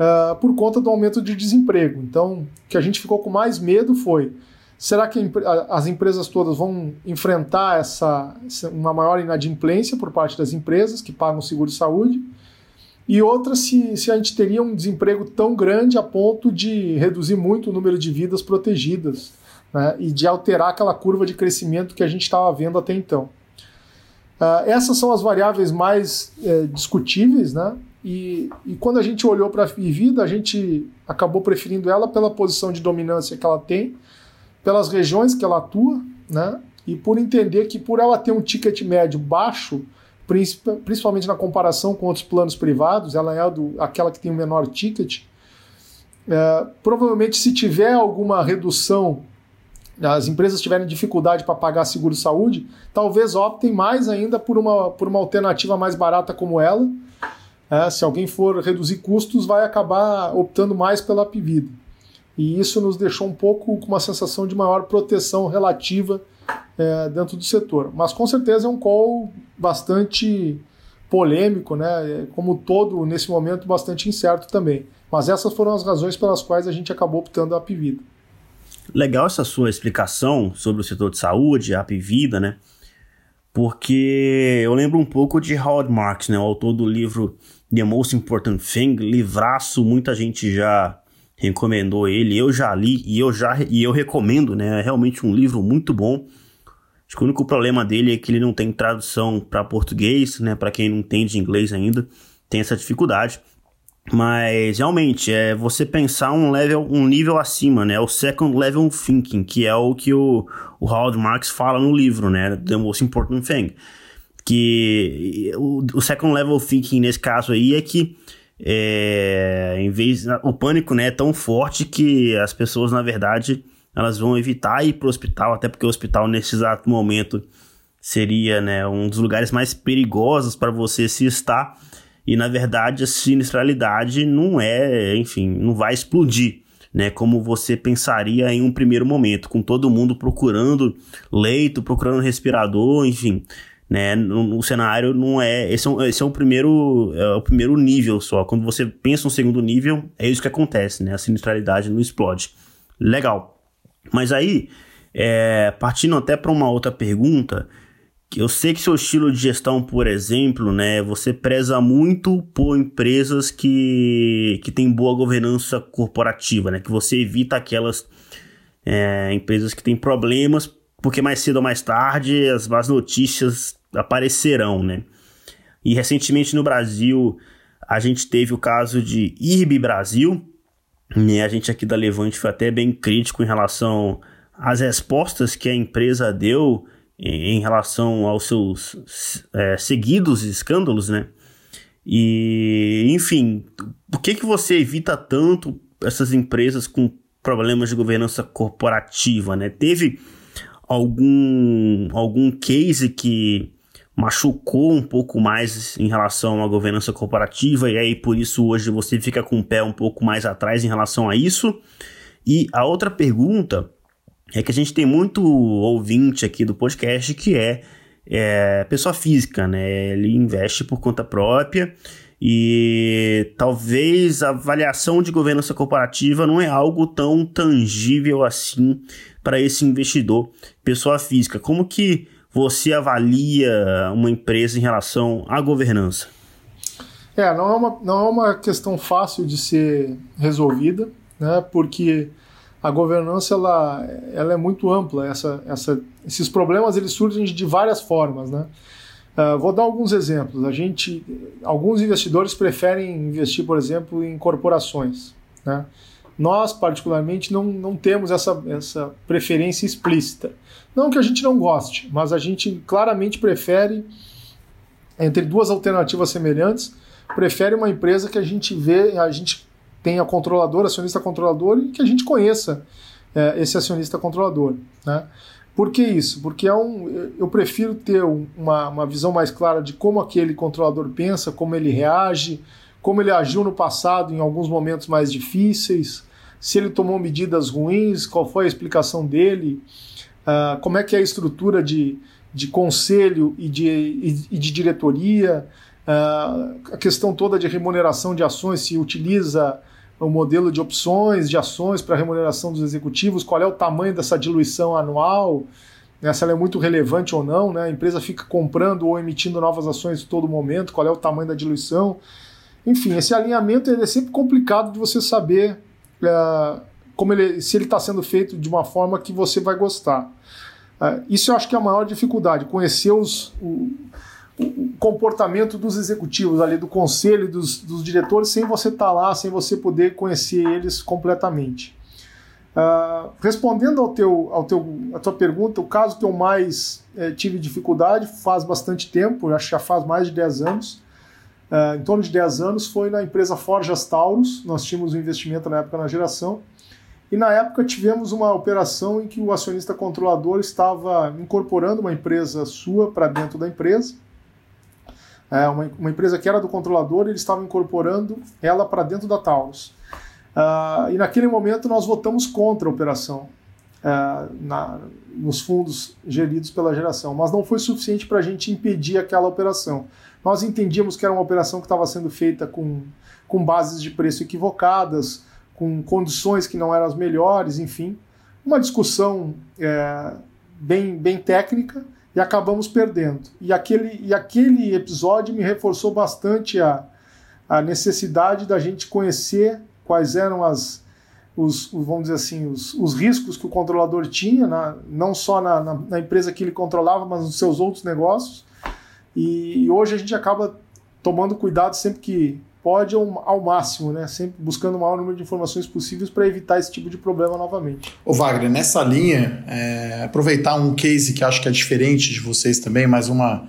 E: uh, por conta do aumento de desemprego. Então, o que a gente ficou com mais medo foi: será que as empresas todas vão enfrentar essa, uma maior inadimplência por parte das empresas que pagam seguro de saúde? E outra, se, se a gente teria um desemprego tão grande a ponto de reduzir muito o número de vidas protegidas né, e de alterar aquela curva de crescimento que a gente estava vendo até então. Uh, essas são as variáveis mais uh, discutíveis, né? E, e quando a gente olhou para a Vivida, a gente acabou preferindo ela pela posição de dominância que ela tem, pelas regiões que ela atua, né? E por entender que por ela ter um ticket médio baixo, principalmente na comparação com outros planos privados, ela é do, aquela que tem o menor ticket. É, provavelmente, se tiver alguma redução, as empresas tiverem dificuldade para pagar seguro saúde, talvez optem mais ainda por uma, por uma alternativa mais barata como ela, é, se alguém for reduzir custos, vai acabar optando mais pela Apivida. E isso nos deixou um pouco com uma sensação de maior proteção relativa é, dentro do setor. Mas com certeza é um call bastante polêmico, né? Como todo, nesse momento, bastante incerto também. Mas essas foram as razões pelas quais a gente acabou optando a Apivida.
C: Legal essa sua explicação sobre o setor de saúde, a Apivida, né? Porque eu lembro um pouco de Howard Marks, né? O autor do livro The Most Important Thing, livraço, muita gente já recomendou ele, eu já li e eu já e eu recomendo, né? É realmente um livro muito bom. Acho que o único problema dele é que ele não tem tradução para português, né? Para quem não entende inglês ainda, tem essa dificuldade. Mas realmente é você pensar um level, um nível acima, né? O second level thinking, que é o que o, o Howard Marks fala no livro, né? The most important thing. Que o, o second level thinking nesse caso aí é que é, em vez o pânico né, é tão forte que as pessoas na verdade elas vão evitar ir para o hospital até porque o hospital nesse exato momento seria né, um dos lugares mais perigosos para você se estar. E na verdade a sinistralidade não é, enfim, não vai explodir, né, como você pensaria em um primeiro momento, com todo mundo procurando leito, procurando respirador, enfim, né, no cenário não é, esse é, um, esse é o primeiro, é o primeiro nível só. Quando você pensa um segundo nível, é isso que acontece, né, a sinistralidade não explode. Legal. Mas aí, é, partindo até para uma outra pergunta, eu sei que seu estilo de gestão, por exemplo, né, você preza muito por empresas que, que têm boa governança corporativa, né, que você evita aquelas é, empresas que têm problemas, porque mais cedo ou mais tarde as más notícias aparecerão, né. E recentemente no Brasil a gente teve o caso de IRB Brasil, né, a gente aqui da Levante foi até bem crítico em relação às respostas que a empresa deu em relação aos seus é, seguidos escândalos, né? E, enfim, por que, que você evita tanto essas empresas com problemas de governança corporativa, né? Teve algum, algum case que machucou um pouco mais em relação à governança corporativa e aí por isso hoje você fica com o pé um pouco mais atrás em relação a isso? E a outra pergunta é que a gente tem muito ouvinte aqui do podcast que é, é pessoa física, né? Ele investe por conta própria e talvez a avaliação de governança corporativa não é algo tão tangível assim para esse investidor, pessoa física. Como que você avalia uma empresa em relação à governança?
E: É, não é uma, não é uma questão fácil de ser resolvida, né? Porque a governança ela, ela é muito ampla. Essa, essa, esses problemas eles surgem de várias formas, né? Uh, vou dar alguns exemplos. A gente, alguns investidores preferem investir, por exemplo, em corporações. Né? Nós, particularmente, não, não temos essa, essa preferência explícita. Não que a gente não goste, mas a gente claramente prefere, entre duas alternativas semelhantes, prefere uma empresa que a gente vê, a gente tenha controlador, acionista controlador e que a gente conheça é, esse acionista controlador. Né? Por que isso? Porque é um, eu prefiro ter uma, uma visão mais clara de como aquele controlador pensa, como ele reage, como ele agiu no passado em alguns momentos mais difíceis, se ele tomou medidas ruins, qual foi a explicação dele, uh, como é que é a estrutura de, de conselho e de, e, de diretoria, uh, a questão toda de remuneração de ações, se utiliza o modelo de opções, de ações para remuneração dos executivos, qual é o tamanho dessa diluição anual, né, se ela é muito relevante ou não, né, a empresa fica comprando ou emitindo novas ações todo momento, qual é o tamanho da diluição. Enfim, esse alinhamento é sempre complicado de você saber é, como ele, se ele está sendo feito de uma forma que você vai gostar. É, isso eu acho que é a maior dificuldade, conhecer os, o, o comportamento dos executivos ali, do conselho, dos, dos diretores, sem você estar tá lá, sem você poder conhecer eles completamente. Uh, respondendo ao teu, ao teu, à tua pergunta, o caso que eu mais eh, tive dificuldade faz bastante tempo, acho que já faz mais de 10 anos, uh, em torno de 10 anos, foi na empresa Forjas Taurus, nós tínhamos um investimento na época na geração, e na época tivemos uma operação em que o acionista controlador estava incorporando uma empresa sua para dentro da empresa, é, uma, uma, empresa que era do controlador, eles estavam incorporando ela para dentro da Taurus. Uh, e naquele momento nós votamos contra a operação. é, na, nos fundos geridos pela geração, mas não foi suficiente para a gente impedir aquela operação. Nós entendíamos que era uma operação que estava sendo feita com, com bases de preço equivocadas, com condições que não eram as melhores, enfim, uma discussão é, bem, bem técnica e acabamos perdendo. E aquele, e aquele episódio me reforçou bastante a, a necessidade da gente conhecer quais eram as, os, vamos dizer assim, os, os riscos que o controlador tinha, na, não só na, na, na, empresa que ele controlava, mas nos seus outros negócios. E, hoje a gente acaba tomando cuidado sempre que pode ao, ao máximo, né? Sempre buscando o maior número de informações possíveis para evitar esse tipo de problema novamente.
D: Ô Wagner, nessa linha, é, aproveitar um case que acho que é diferente de vocês também, mas uma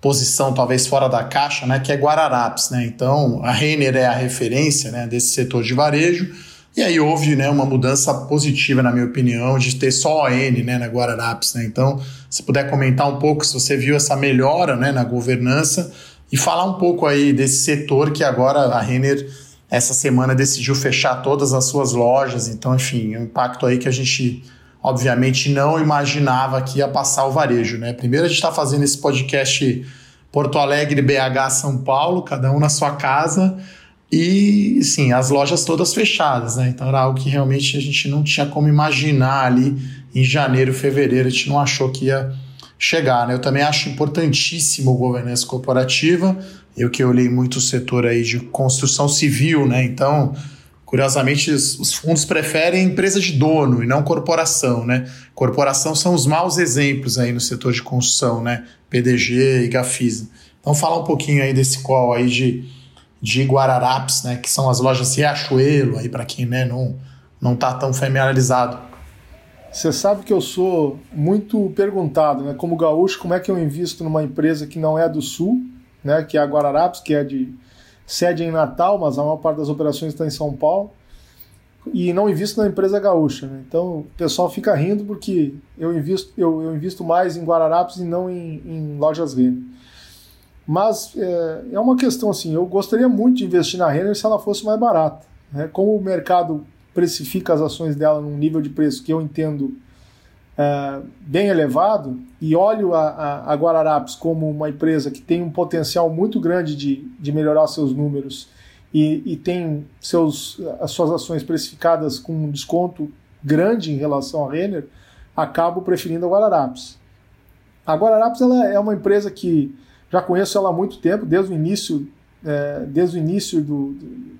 D: posição talvez fora da caixa, né? Que é Guararapes, né? Então a Renner é a referência né, desse setor de varejo e aí houve né, uma mudança positiva, na minha opinião, de ter só ON né, na Guararapes. Né? Então, se puder comentar um pouco se você viu essa melhora né, na governança e falar um pouco aí desse setor que agora a Renner, essa semana, decidiu fechar todas as suas lojas. Então, enfim, um impacto aí que a gente, obviamente, não imaginava que ia passar o varejo. Né? Primeiro, a gente está fazendo esse podcast Porto Alegre, BH, São Paulo, cada um na sua casa. E, sim, as lojas todas fechadas, né? Então era algo que realmente a gente não tinha como imaginar ali em janeiro, fevereiro, a gente não achou que ia chegar, né? Eu também acho importantíssimo governança corporativa, eu que olhei muito o setor aí de construção civil, né? Então, curiosamente, os fundos preferem empresa de dono e não corporação, né? Corporação são os maus exemplos aí no setor de construção, né? PDG e Gafisa. Então, fala um pouquinho aí desse qual aí de de Guararapes, né, que são as lojas Riachuelo, aí para quem né, não não está tão familiarizado.
E: Você sabe que eu sou muito perguntado, né, como gaúcho, como é que eu invisto numa empresa que não é do Sul, né, que é a Guararapes, que é de sede em Natal, mas a maior parte das operações está em São Paulo, e não invisto na empresa gaúcha. Né? Então o pessoal fica rindo porque eu invisto, eu, eu invisto mais em Guararapes e não em, em lojas Renner. Mas é, é, uma questão assim, eu gostaria muito de investir na Renner se ela fosse mais barata. Né? Como o mercado precifica as ações dela num nível de preço que eu entendo é, bem elevado, e olho a, a, a, Guararapes como uma empresa que tem um potencial muito grande de, de melhorar seus números e, e tem seus, as suas ações precificadas com um desconto grande em relação à Renner, acabo preferindo a Guararapes. A Guararapes ela é uma empresa que já conheço ela há muito tempo, desde o início, é, desde o início do,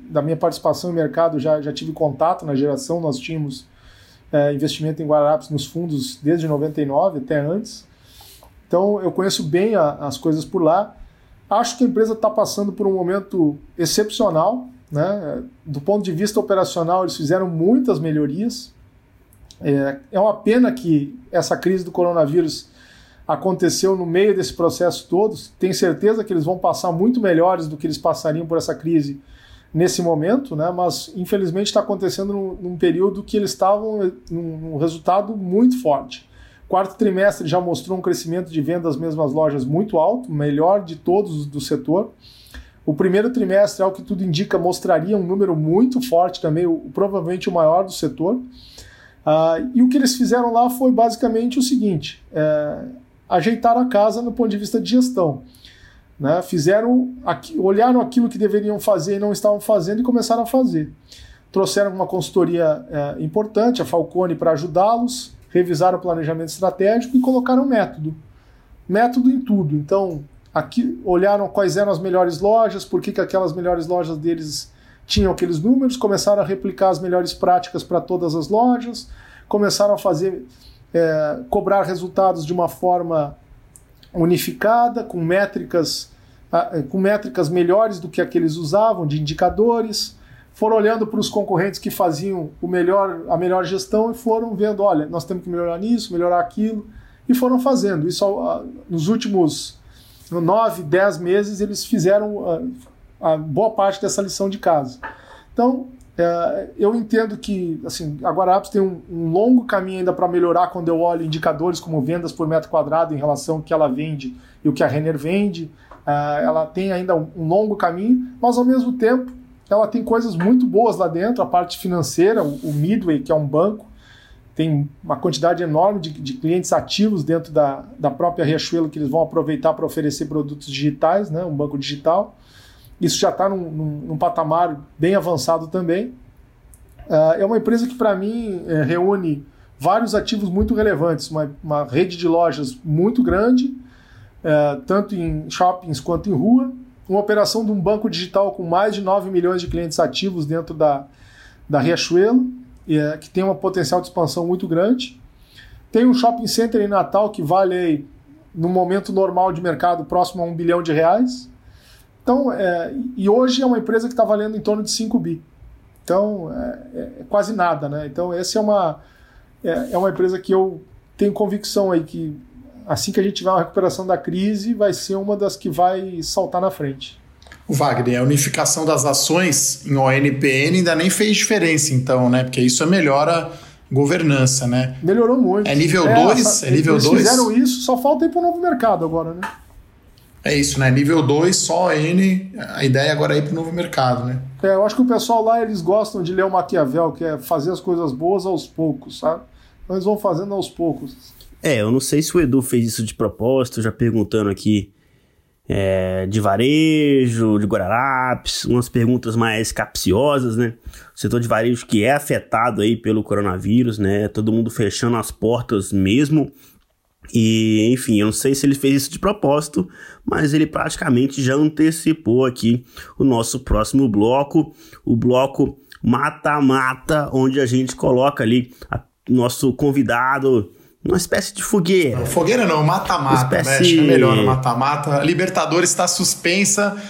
E: da minha participação no mercado, já, já tive contato na geração, nós tínhamos é, investimento em Guararapes nos fundos desde 99 até antes. Então eu conheço bem a, as coisas por lá. Acho que a empresa está passando por um momento excepcional. Né? Do ponto de vista operacional, eles fizeram muitas melhorias. É, é uma pena que essa crise do coronavírus aconteceu no meio desse processo todo. Tenho certeza que eles vão passar muito melhores do que eles passariam por essa crise nesse momento, né? mas infelizmente está acontecendo num, num, período que eles estavam num, num resultado muito forte. Quarto trimestre já mostrou um crescimento de vendas das mesmas lojas muito alto, melhor de todos do setor. O primeiro trimestre, ao que tudo indica, mostraria um número muito forte também, o, provavelmente o maior do setor. Uh, e o que eles fizeram lá foi basicamente o seguinte: é, ajeitaram a casa no ponto de vista de gestão. Né? Fizeram, olharam aquilo que deveriam fazer e não estavam fazendo e começaram a fazer. Trouxeram uma consultoria é, importante, a Falcone, para ajudá-los, revisaram o planejamento estratégico e colocaram método. Método em tudo. Então, aqui olharam quais eram as melhores lojas, por que, que aquelas melhores lojas deles tinham aqueles números, começaram a replicar as melhores práticas para todas as lojas, começaram a fazer é, cobrar resultados de uma forma unificada, com métricas, é, com métricas melhores do que aqueles usavam, de indicadores. Foram olhando para os concorrentes que faziam o melhor, a melhor gestão e foram vendo: olha, nós temos que melhorar nisso, melhorar aquilo, e foram fazendo. Isso nos últimos nove, dez meses, eles fizeram a, a boa parte dessa lição de casa. Então, é, eu entendo que assim, a Guarapes tem um, um longo caminho ainda para melhorar quando eu olho indicadores como vendas por metro quadrado em relação ao que ela vende e o que a Renner vende. É, ela tem ainda um, um, longo caminho, mas ao mesmo tempo ela tem coisas muito boas lá dentro. A parte financeira, o, o Midway, que é um banco, tem uma quantidade enorme de, de, clientes ativos dentro da, da própria Riachuelo que eles vão aproveitar para oferecer produtos digitais, né, um banco digital. Isso já está num, num, num, patamar bem avançado também. Uh, é uma empresa que, para mim, é, reúne vários ativos muito relevantes, uma, uma rede de lojas muito grande, uh, tanto em shoppings quanto em rua, uma operação de um banco digital com mais de 9 milhões de clientes ativos dentro da, da Riachuelo, é, que tem uma potencial de expansão muito grande. Tem um shopping center em Natal que vale, no momento normal de mercado, próximo a um bilhão de reais. Então, é, e hoje é uma empresa que está valendo em torno de 5 bi. Então, é, é, é, quase nada, né? Então, essa é uma, é, é uma empresa que eu tenho convicção aí que assim que a gente tiver uma recuperação da crise, vai ser uma das que vai saltar na frente.
D: O Wagner, a unificação das ações em ONPN ainda nem fez diferença, então, né? Porque isso melhora governança, né?
E: Melhorou muito.
D: É nível 2? É, é, nível 2?
E: Eles dois? fizeram isso, só falta ir para o novo mercado agora, né?
D: É isso, né? Nível 2, só N. A ideia agora é ir para o novo mercado, né?
E: É, eu acho que o pessoal lá, eles gostam de ler o Maquiavel, que é fazer as coisas boas aos poucos, sabe? Então eles vão fazendo aos poucos.
C: É, eu não sei se o Edu fez isso de propósito, já perguntando aqui é, de varejo, de Guararapes, umas perguntas mais capciosas, né? O setor de varejo que é afetado aí pelo coronavírus, né? Todo mundo fechando as portas mesmo. E, enfim, eu não sei se ele fez isso de propósito, mas ele praticamente já antecipou aqui o nosso próximo bloco, o bloco mata-mata, onde a gente coloca ali a, nosso convidado uma espécie de fogueira.
D: Não, fogueira não, mata-mata, espécie... né? Acho que é melhor mata-mata. Libertadores está suspensa.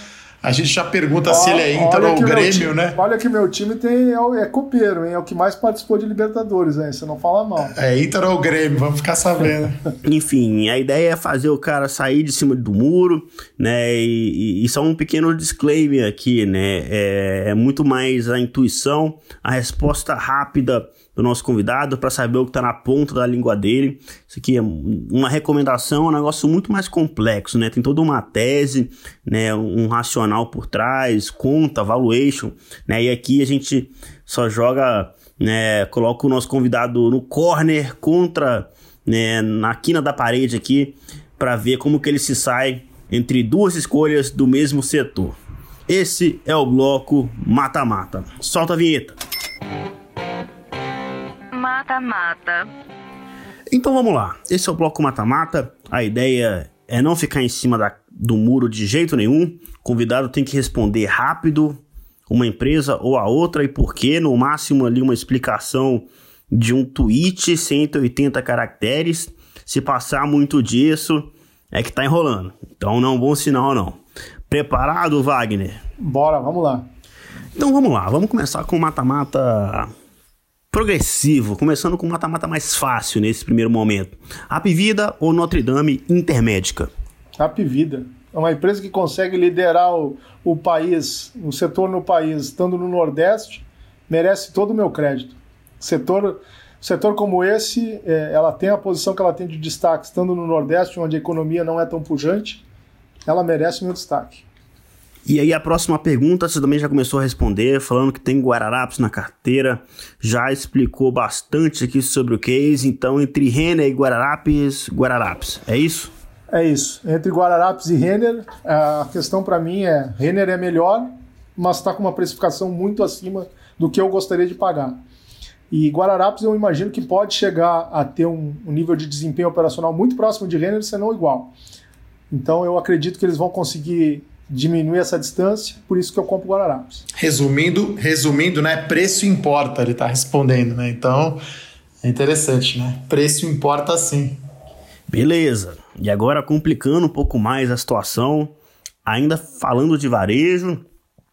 D: A gente já pergunta se ele é Inter ou Grêmio,
E: time,
D: né?
E: Olha que meu time tem, é, é copeiro, hein? É o que mais participou de Libertadores, hein? Você não fala mal.
D: É Inter ou Grêmio, vamos ficar sabendo.
C: Enfim, a ideia é fazer o cara sair de cima do muro, né? E, e só um pequeno disclaimer aqui, né? É, é muito mais a intuição, a resposta rápida do nosso convidado para saber o que está na ponta da língua dele. Isso aqui é uma recomendação, é um negócio muito mais complexo, né? Tem toda uma tese, né? Um racional por trás, conta, valuation, né? E aqui a gente só joga, né? Coloca o nosso convidado no corner contra, né? Na quina da parede aqui para ver como que ele se sai entre duas escolhas do mesmo setor. Esse é o bloco mata-mata. Solta a vinheta
B: mata-mata.
C: Então vamos lá. Esse é o bloco mata-mata. A ideia é não ficar em cima da, do muro de jeito nenhum. O convidado tem que responder rápido uma empresa ou a outra e por quê. No máximo ali uma explicação de um tweet, 180 caracteres. Se passar muito disso, é que tá enrolando. Então não é um bom sinal não. Preparado, Wagner?
E: Bora, vamos lá.
C: Então vamos lá, vamos começar com o mata-mata progressivo, começando com um mata-mata mais fácil nesse primeiro momento. Apivida ou Notre Dame Intermédica?
E: Apivida. É uma empresa que consegue liderar o, o país, o setor no país, estando no Nordeste, merece todo o meu crédito. Setor, setor como esse, é, ela tem a posição que ela tem de destaque, estando no Nordeste, onde a economia não é tão pujante, ela merece meu destaque.
C: E aí a próxima pergunta você também já começou a responder, falando que tem Guararapes na carteira, já explicou bastante aqui sobre o case, então entre Renner e Guararapes, Guararapes, é isso?
E: É isso, entre Guararapes e Renner, a questão para mim é, Renner é melhor, mas está com uma precificação muito acima do que eu gostaria de pagar. E Guararapes eu imagino que pode chegar a ter um, um nível de desempenho operacional muito próximo de Renner, se não igual. Então eu acredito que eles vão conseguir diminuir essa distância, por isso que eu compro Guararapes.
D: Resumindo, resumindo, né? Preço importa, ele está respondendo, né? Então, é interessante, né? Preço importa sim.
C: Beleza. E agora complicando um pouco mais a situação, ainda falando de varejo,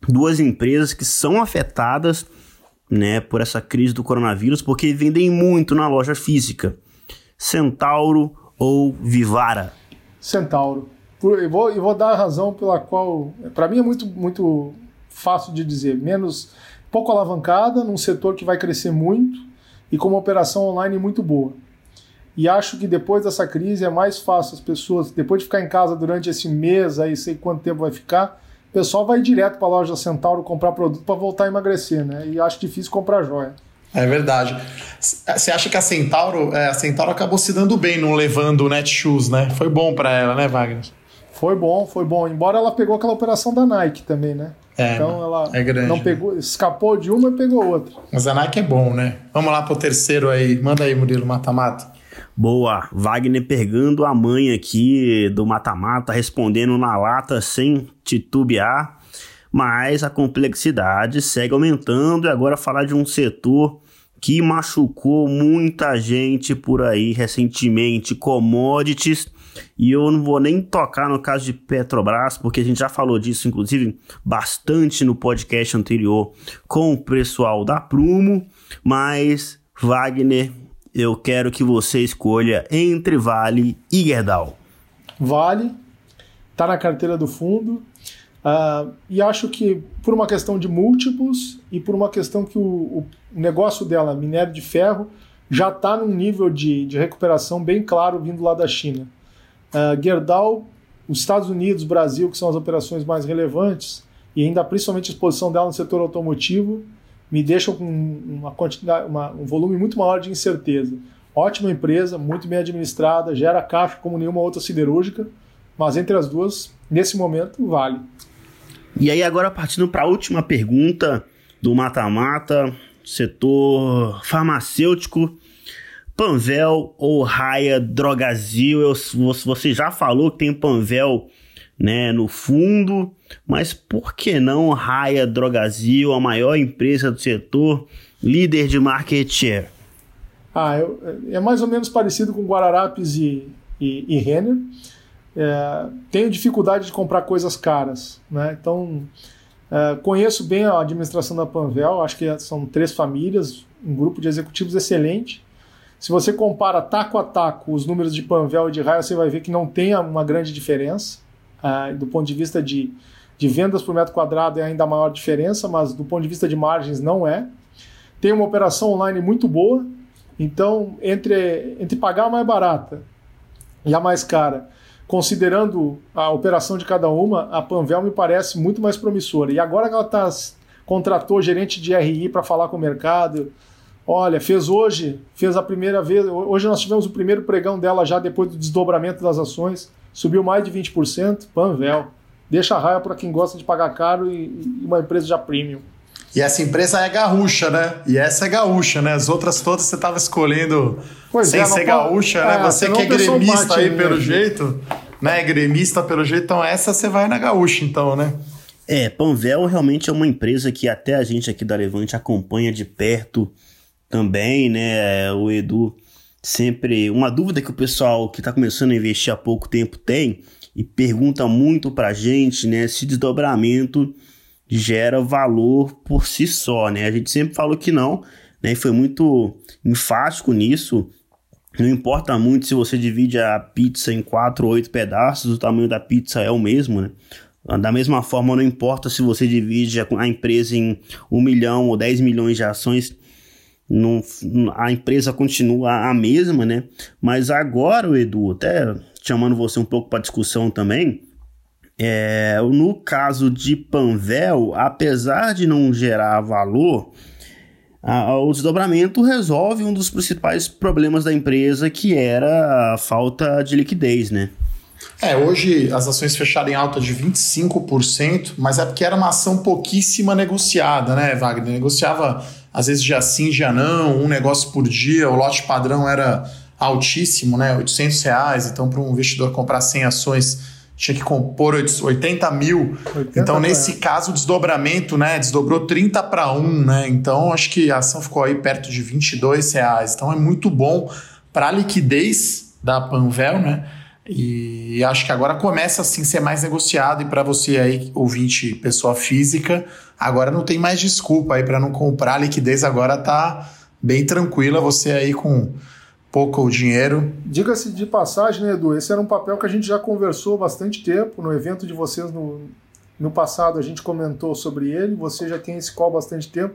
C: duas empresas que são afetadas, né, por essa crise do coronavírus, porque vendem muito na loja física. Centauro ou Vivara?
E: Centauro por, eu, vou, eu vou dar a razão pela qual, para mim é muito, muito fácil de dizer, menos pouco alavancada, num setor que vai crescer muito e com uma operação online muito boa. E acho que depois dessa crise é mais fácil as pessoas, depois de ficar em casa durante esse mês, aí sei quanto tempo vai ficar, o pessoal vai direto para a loja Centauro comprar produto para voltar a emagrecer, né? E acho difícil comprar joia.
D: É verdade. Você acha que a Centauro, é, a Centauro acabou se dando bem não levando o Netshoes, né? Foi bom para ela, né, Wagner?
E: Foi bom, foi bom. Embora ela pegou aquela operação da Nike também, né?
D: É,
E: então ela
D: é grande,
E: não pegou, escapou de uma e pegou outra.
D: Mas a Nike é bom, né? Vamos lá pro terceiro aí. Manda aí, Murilo, mata-mata.
C: Boa, Wagner pegando a mãe aqui do mata-mata, respondendo na lata sem titubear, mas a complexidade segue aumentando e agora falar de um setor que machucou muita gente por aí recentemente, commodities. E eu não vou nem tocar no caso de Petrobras, porque a gente já falou disso, inclusive, bastante no podcast anterior com o pessoal da Prumo. Mas, Wagner, eu quero que você escolha entre Vale e Gerdau.
E: Vale, tá na carteira do fundo. Uh, e acho que por uma questão de múltiplos e por uma questão que o, o negócio dela, minério de ferro, já está num nível de, de recuperação bem claro vindo lá da China. Uh, Gerdau, os Estados Unidos, Brasil, que são as operações mais relevantes, e ainda principalmente a exposição dela no setor automotivo, me deixam com uma quantidade, uma, um volume muito maior de incerteza. Ótima empresa, muito bem administrada, gera caixa como nenhuma outra siderúrgica, mas entre as duas, nesse momento, vale.
C: E aí, agora partindo para a última pergunta do mata-mata, setor farmacêutico, Panvel ou Raia Drogazil? Eu, você já falou que tem Panvel né, no fundo, mas por que não Raia Drogazil, a maior empresa do setor, líder de market share?
E: Ah, eu, é mais ou menos parecido com Guararapes e, e, e Renner é, tenho dificuldade de comprar coisas caras. Né? Então, é, conheço bem a administração da Panvel, acho que são três famílias, um grupo de executivos excelente. Se você compara taco a taco os números de Panvel e de Raia, você vai ver que não tem uma grande diferença. É, do ponto de vista de, de vendas por metro quadrado é ainda a maior diferença, mas do ponto de vista de margens não é. Tem uma operação online muito boa, então entre, entre pagar a mais barata e a mais cara, considerando a operação de cada uma, a Panvel me parece muito mais promissora. E agora que ela tá, contratou gerente de RI para falar com o mercado, olha, fez hoje, fez a primeira vez, hoje nós tivemos o primeiro pregão dela já depois do desdobramento das ações, subiu mais de 20%, Panvel. Deixa a raia para quem gosta de pagar caro e, e uma empresa já premium.
D: E essa empresa é gaúcha, né? E essa é gaúcha, né? As outras todas você estava escolhendo pois sem é, ser gaúcha, né? É, você que é gremista aí, pelo jeito, né? Gremista pelo jeito, então essa você vai na gaúcha, então, né?
C: É, Panvel realmente é uma empresa que até a gente aqui da Levante acompanha de perto também, né? O Edu sempre. Uma dúvida que o pessoal que está começando a investir há pouco tempo tem e pergunta muito pra gente, né? Se desdobramento gera valor por si só, né? A gente sempre falou que não, né? E foi muito enfático nisso. Não importa muito se você divide a pizza em quatro ou oito pedaços, o tamanho da pizza é o mesmo, né? Da mesma forma, não importa se você divide a empresa em um milhão ou dez milhões de ações, não, a empresa continua a mesma, né? Mas agora, Edu, até chamando você um pouco para discussão também, é, no caso de Panvel, apesar de não gerar valor, a, o desdobramento resolve um dos principais problemas da empresa, que era a falta de liquidez, né?
D: É, hoje as ações fecharam em alta de 25%, mas é porque era uma ação pouquíssima negociada, né, Wagner? Negociava às vezes dia sim, dia não, um negócio por dia, o lote padrão era altíssimo, né, 800 reais, então para um investidor comprar 100 ações tinha que compor 80 mil. 80 então, nesse é. caso, o desdobramento, né? Desdobrou 30 para 1, né? Então, acho que a ação ficou aí perto de 22 reais. Então, é muito bom para a liquidez da Panvel, né? E acho que agora começa assim a ser mais negociado. E para você aí, ouvinte, pessoa física, agora não tem mais desculpa aí para não comprar. A liquidez agora tá bem tranquila. Você aí com pouco dinheiro.
E: Diga-se de passagem, né, Edu? Esse era um papel que a gente já conversou bastante tempo. No evento de vocês no, no passado, a gente comentou sobre ele. Você já tem esse call bastante tempo.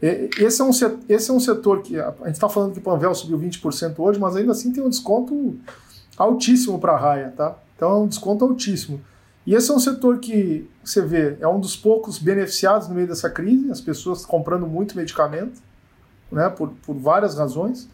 E: Esse é um, esse é um setor que. A gente está falando que o Panvel subiu 20% hoje, mas ainda assim tem um desconto altíssimo para a raia, tá? Então é um desconto altíssimo. E esse é um setor que você vê, é um dos poucos beneficiados no meio dessa crise, as pessoas comprando muito medicamento né, por, por várias razões.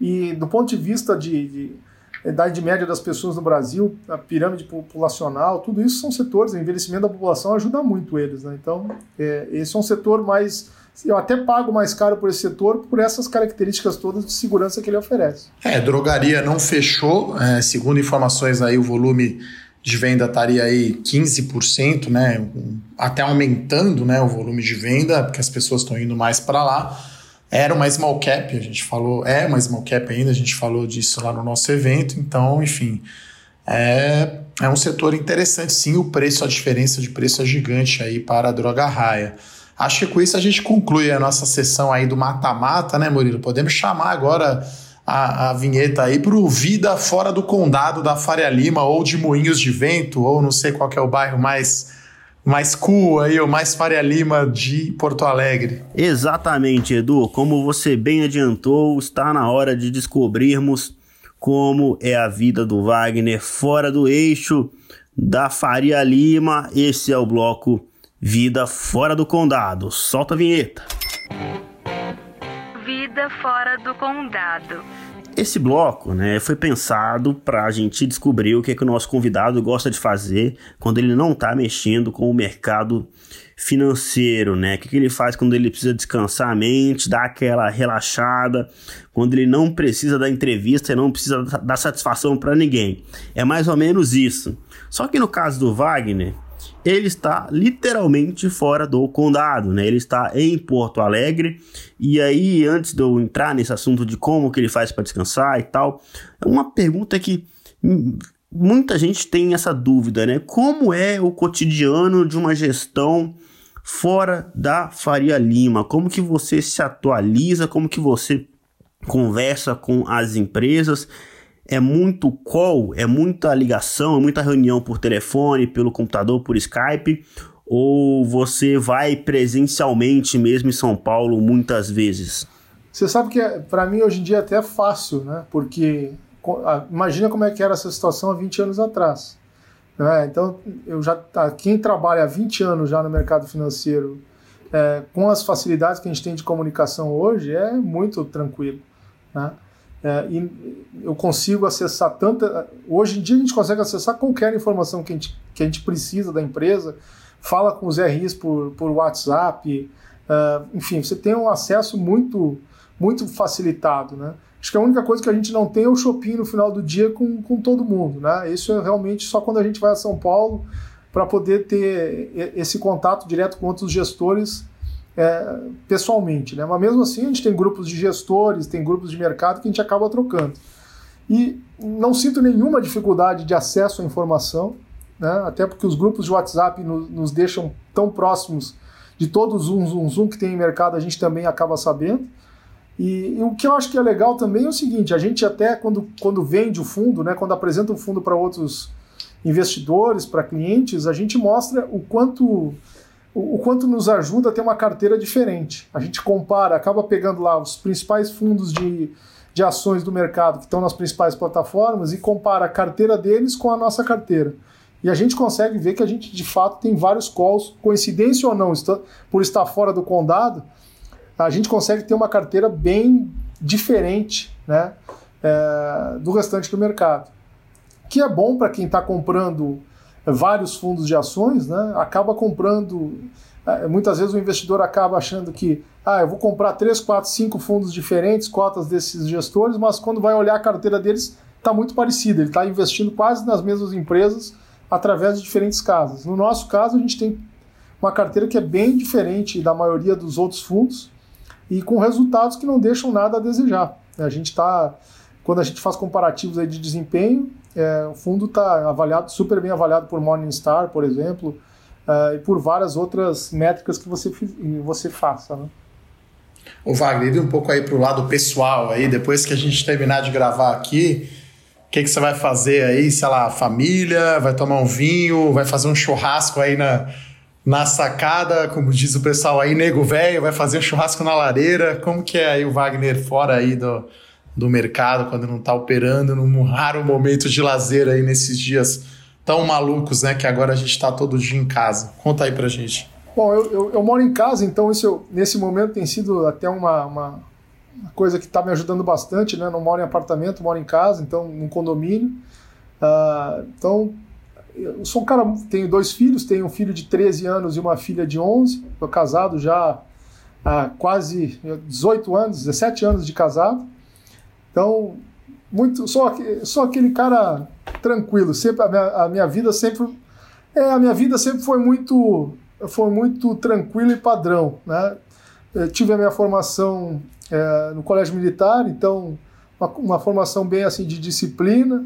E: E do ponto de vista de, de idade média das pessoas no Brasil, a pirâmide populacional, tudo isso são setores, o envelhecimento da população ajuda muito eles. Né? Então, é, esse é um setor mais. Eu até pago mais caro por esse setor por essas características todas de segurança que ele oferece.
D: É, drogaria não fechou, é, segundo informações aí, o volume de venda estaria aí 15%, né? Até aumentando né, o volume de venda, porque as pessoas estão indo mais para lá. Era uma small cap, a gente falou, é uma small cap ainda, a gente falou disso lá no nosso evento, então, enfim, é, é um setor interessante, sim, o preço, a diferença de preço é gigante aí para a droga raia. Acho que com isso a gente conclui a nossa sessão aí do mata-mata, né, Murilo? Podemos chamar agora a, a vinheta aí para o Vida Fora do Condado da Faria Lima ou de Moinhos de Vento, ou não sei qual é o bairro mais mais cool aí, o mais Faria Lima de Porto Alegre.
C: Exatamente, Edu. Como você bem adiantou, está na hora de descobrirmos como é a vida do Wagner fora do eixo da Faria Lima. Esse é o bloco Vida Fora do Condado. Solta a vinheta.
B: Vida Fora do Condado.
C: Esse bloco né, foi pensado para a gente descobrir o que, é que o nosso convidado gosta de fazer quando ele não está mexendo com o mercado financeiro, né? O que, que ele faz quando ele precisa descansar a mente, dar aquela relaxada, quando ele não precisa da entrevista e não precisa dar satisfação para ninguém. É mais ou menos isso. Só que no caso do Wagner, ele está literalmente fora do condado, né? Ele está em Porto Alegre. E aí, antes de eu entrar nesse assunto de como que ele faz para descansar e tal, é uma pergunta que muita gente tem essa dúvida, né? Como é o cotidiano de uma gestão fora da Faria Lima? Como que você se atualiza? Como que você conversa com as empresas? É muito call, é muita ligação, é muita reunião por telefone, pelo computador, por Skype, ou você vai presencialmente mesmo em São Paulo muitas vezes?
E: Você sabe que é, para mim hoje em dia é até fácil, né? Porque imagina como é que era essa situação há 20 anos atrás. Né? Então, eu já quem trabalha há 20 anos já no mercado financeiro, é, com as facilidades que a gente tem de comunicação hoje, é muito tranquilo. Né? É, e eu consigo acessar tanta. Hoje em dia a gente consegue acessar qualquer informação que a gente, que a gente precisa da empresa, fala com os RIs por, por WhatsApp, uh, enfim, você tem um acesso muito, muito facilitado. Né? Acho que a única coisa que a gente não tem é o shopping no final do dia com, com todo mundo. Né? Isso é realmente só quando a gente vai a São Paulo para poder ter esse contato direto com outros gestores é, pessoalmente, né? Mas mesmo assim a gente tem grupos de gestores, tem grupos de mercado que a gente acaba trocando. E não sinto nenhuma dificuldade de acesso à informação, né? Até porque os grupos de WhatsApp nos, nos deixam tão próximos de todo o zoom, zoom, zoom que tem em mercado, a gente também acaba sabendo. E, e, o que eu acho que é legal também é o seguinte: a gente até quando, quando vende o fundo, né, quando apresenta o fundo para outros investidores, para clientes, a gente mostra o quanto o, quanto nos ajuda a ter uma carteira diferente. A gente compara, acaba pegando lá os principais fundos de, de ações do mercado que estão nas principais plataformas e compara a carteira deles com a nossa carteira. E a gente consegue ver que a gente de fato tem vários calls, coincidência ou não, por estar fora do condado, a gente consegue ter uma carteira bem diferente né, é, do restante do mercado. Que é bom para quem está comprando vários fundos de ações, né, acaba comprando. É, muitas vezes o investidor acaba achando que ah, eu vou comprar três, quatro, cinco fundos diferentes, cotas desses gestores, mas quando vai olhar a carteira deles, está muito parecida. Ele está investindo quase nas mesmas empresas através de diferentes casas. No nosso caso, a gente tem uma carteira que é bem diferente da maioria dos outros fundos e com resultados que não deixam nada a desejar. A gente está, quando a gente faz comparativos aí de desempenho, é, o fundo está avaliado, super bem avaliado por Morningstar, por exemplo, uh, e por várias outras métricas que você, você faça. Né?
D: O Wagner, um pouco aí para o lado pessoal, aí, depois que a gente terminar de gravar aqui, o que, que você vai fazer aí? Sei lá, família, vai tomar um vinho, vai fazer um churrasco aí na, na sacada, como diz o pessoal aí, nego velho, vai fazer um churrasco na lareira. Como que é aí o Wagner fora aí do, do mercado, quando não está operando, num raro momento de lazer aí nesses dias tão malucos, né? Que agora a gente está todo dia em casa. Conta aí pra gente.
E: Bom, eu, eu, eu moro em casa, então isso nesse momento tem sido até uma, uma, coisa que está me ajudando bastante, né? Não moro em apartamento, moro em casa, então num condomínio. Uh, então, eu sou um cara, tenho dois filhos, tenho um filho de 13 anos e uma filha de 11. Estou casado já há quase 18 anos, 17 anos de casado. Então, muito, sou, sou aquele cara tranquilo. Sempre a minha, a minha vida sempre é a minha vida sempre foi muito foi muito tranquila e padrão, né? Tive a minha formação é, no colégio militar, então uma, uma, formação bem assim de disciplina.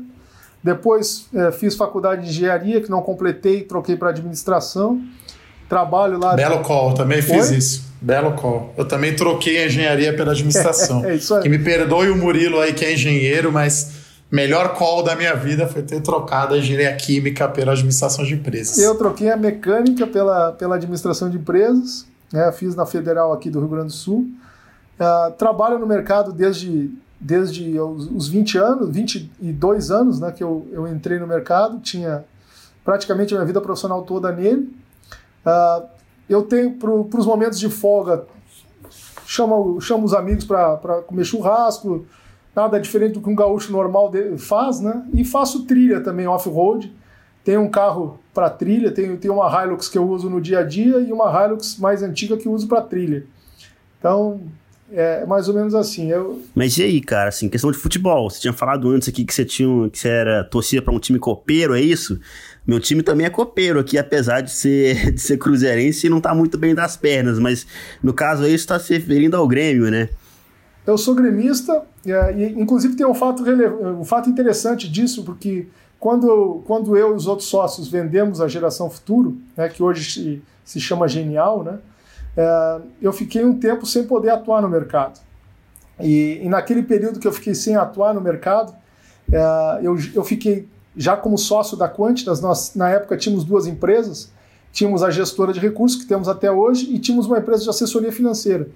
E: Depois é, fiz faculdade de engenharia que não completei, troquei para administração. Trabalho lá.
D: Belo call, também fiz Oi? isso. Belo call. Eu também troquei a engenharia pela administração. é, é isso aí. Que me perdoe o Murilo aí que é engenheiro, mas melhor call da minha vida foi ter trocado a engenharia química pela administração de empresas.
E: Eu troquei a mecânica pela, pela administração de empresas, né? fiz na Federal aqui do Rio Grande do Sul. Uh, trabalho no mercado desde, desde os, os 20 anos, 22 anos né, que eu, eu entrei no mercado, tinha praticamente a minha vida profissional toda nele. Uh, eu tenho, para os momentos de folga, chamo, chamo os amigos para comer churrasco, nada diferente do que um gaúcho normal faz, né? E faço trilha também, off-road. Tenho um carro para trilha, tenho, tenho uma Hilux que eu uso no dia a dia e uma Hilux mais antiga que eu uso para trilha. Então, é mais ou menos assim. Eu...
C: Mas e aí, cara, assim, questão de futebol, você tinha falado antes aqui que você tinha que você era torcia para um time copeiro, é isso? Meu time também é copeiro aqui, apesar de ser, de ser cruzeirense e não tá muito bem das pernas, mas no caso aí está se referindo ao Grêmio, né?
E: Eu sou gremista, e, inclusive tem um fato, um fato interessante disso, porque quando, quando eu e os outros sócios vendemos a Geração Futuro, né, que hoje se, se chama Genial, né, é, eu fiquei um tempo sem poder atuar no mercado. E, e naquele período que eu fiquei sem atuar no mercado, é, eu, eu fiquei já como sócio da Quantitas, nós na época tínhamos duas empresas, tínhamos a gestora de recursos, que temos até hoje, e tínhamos uma empresa de assessoria financeira.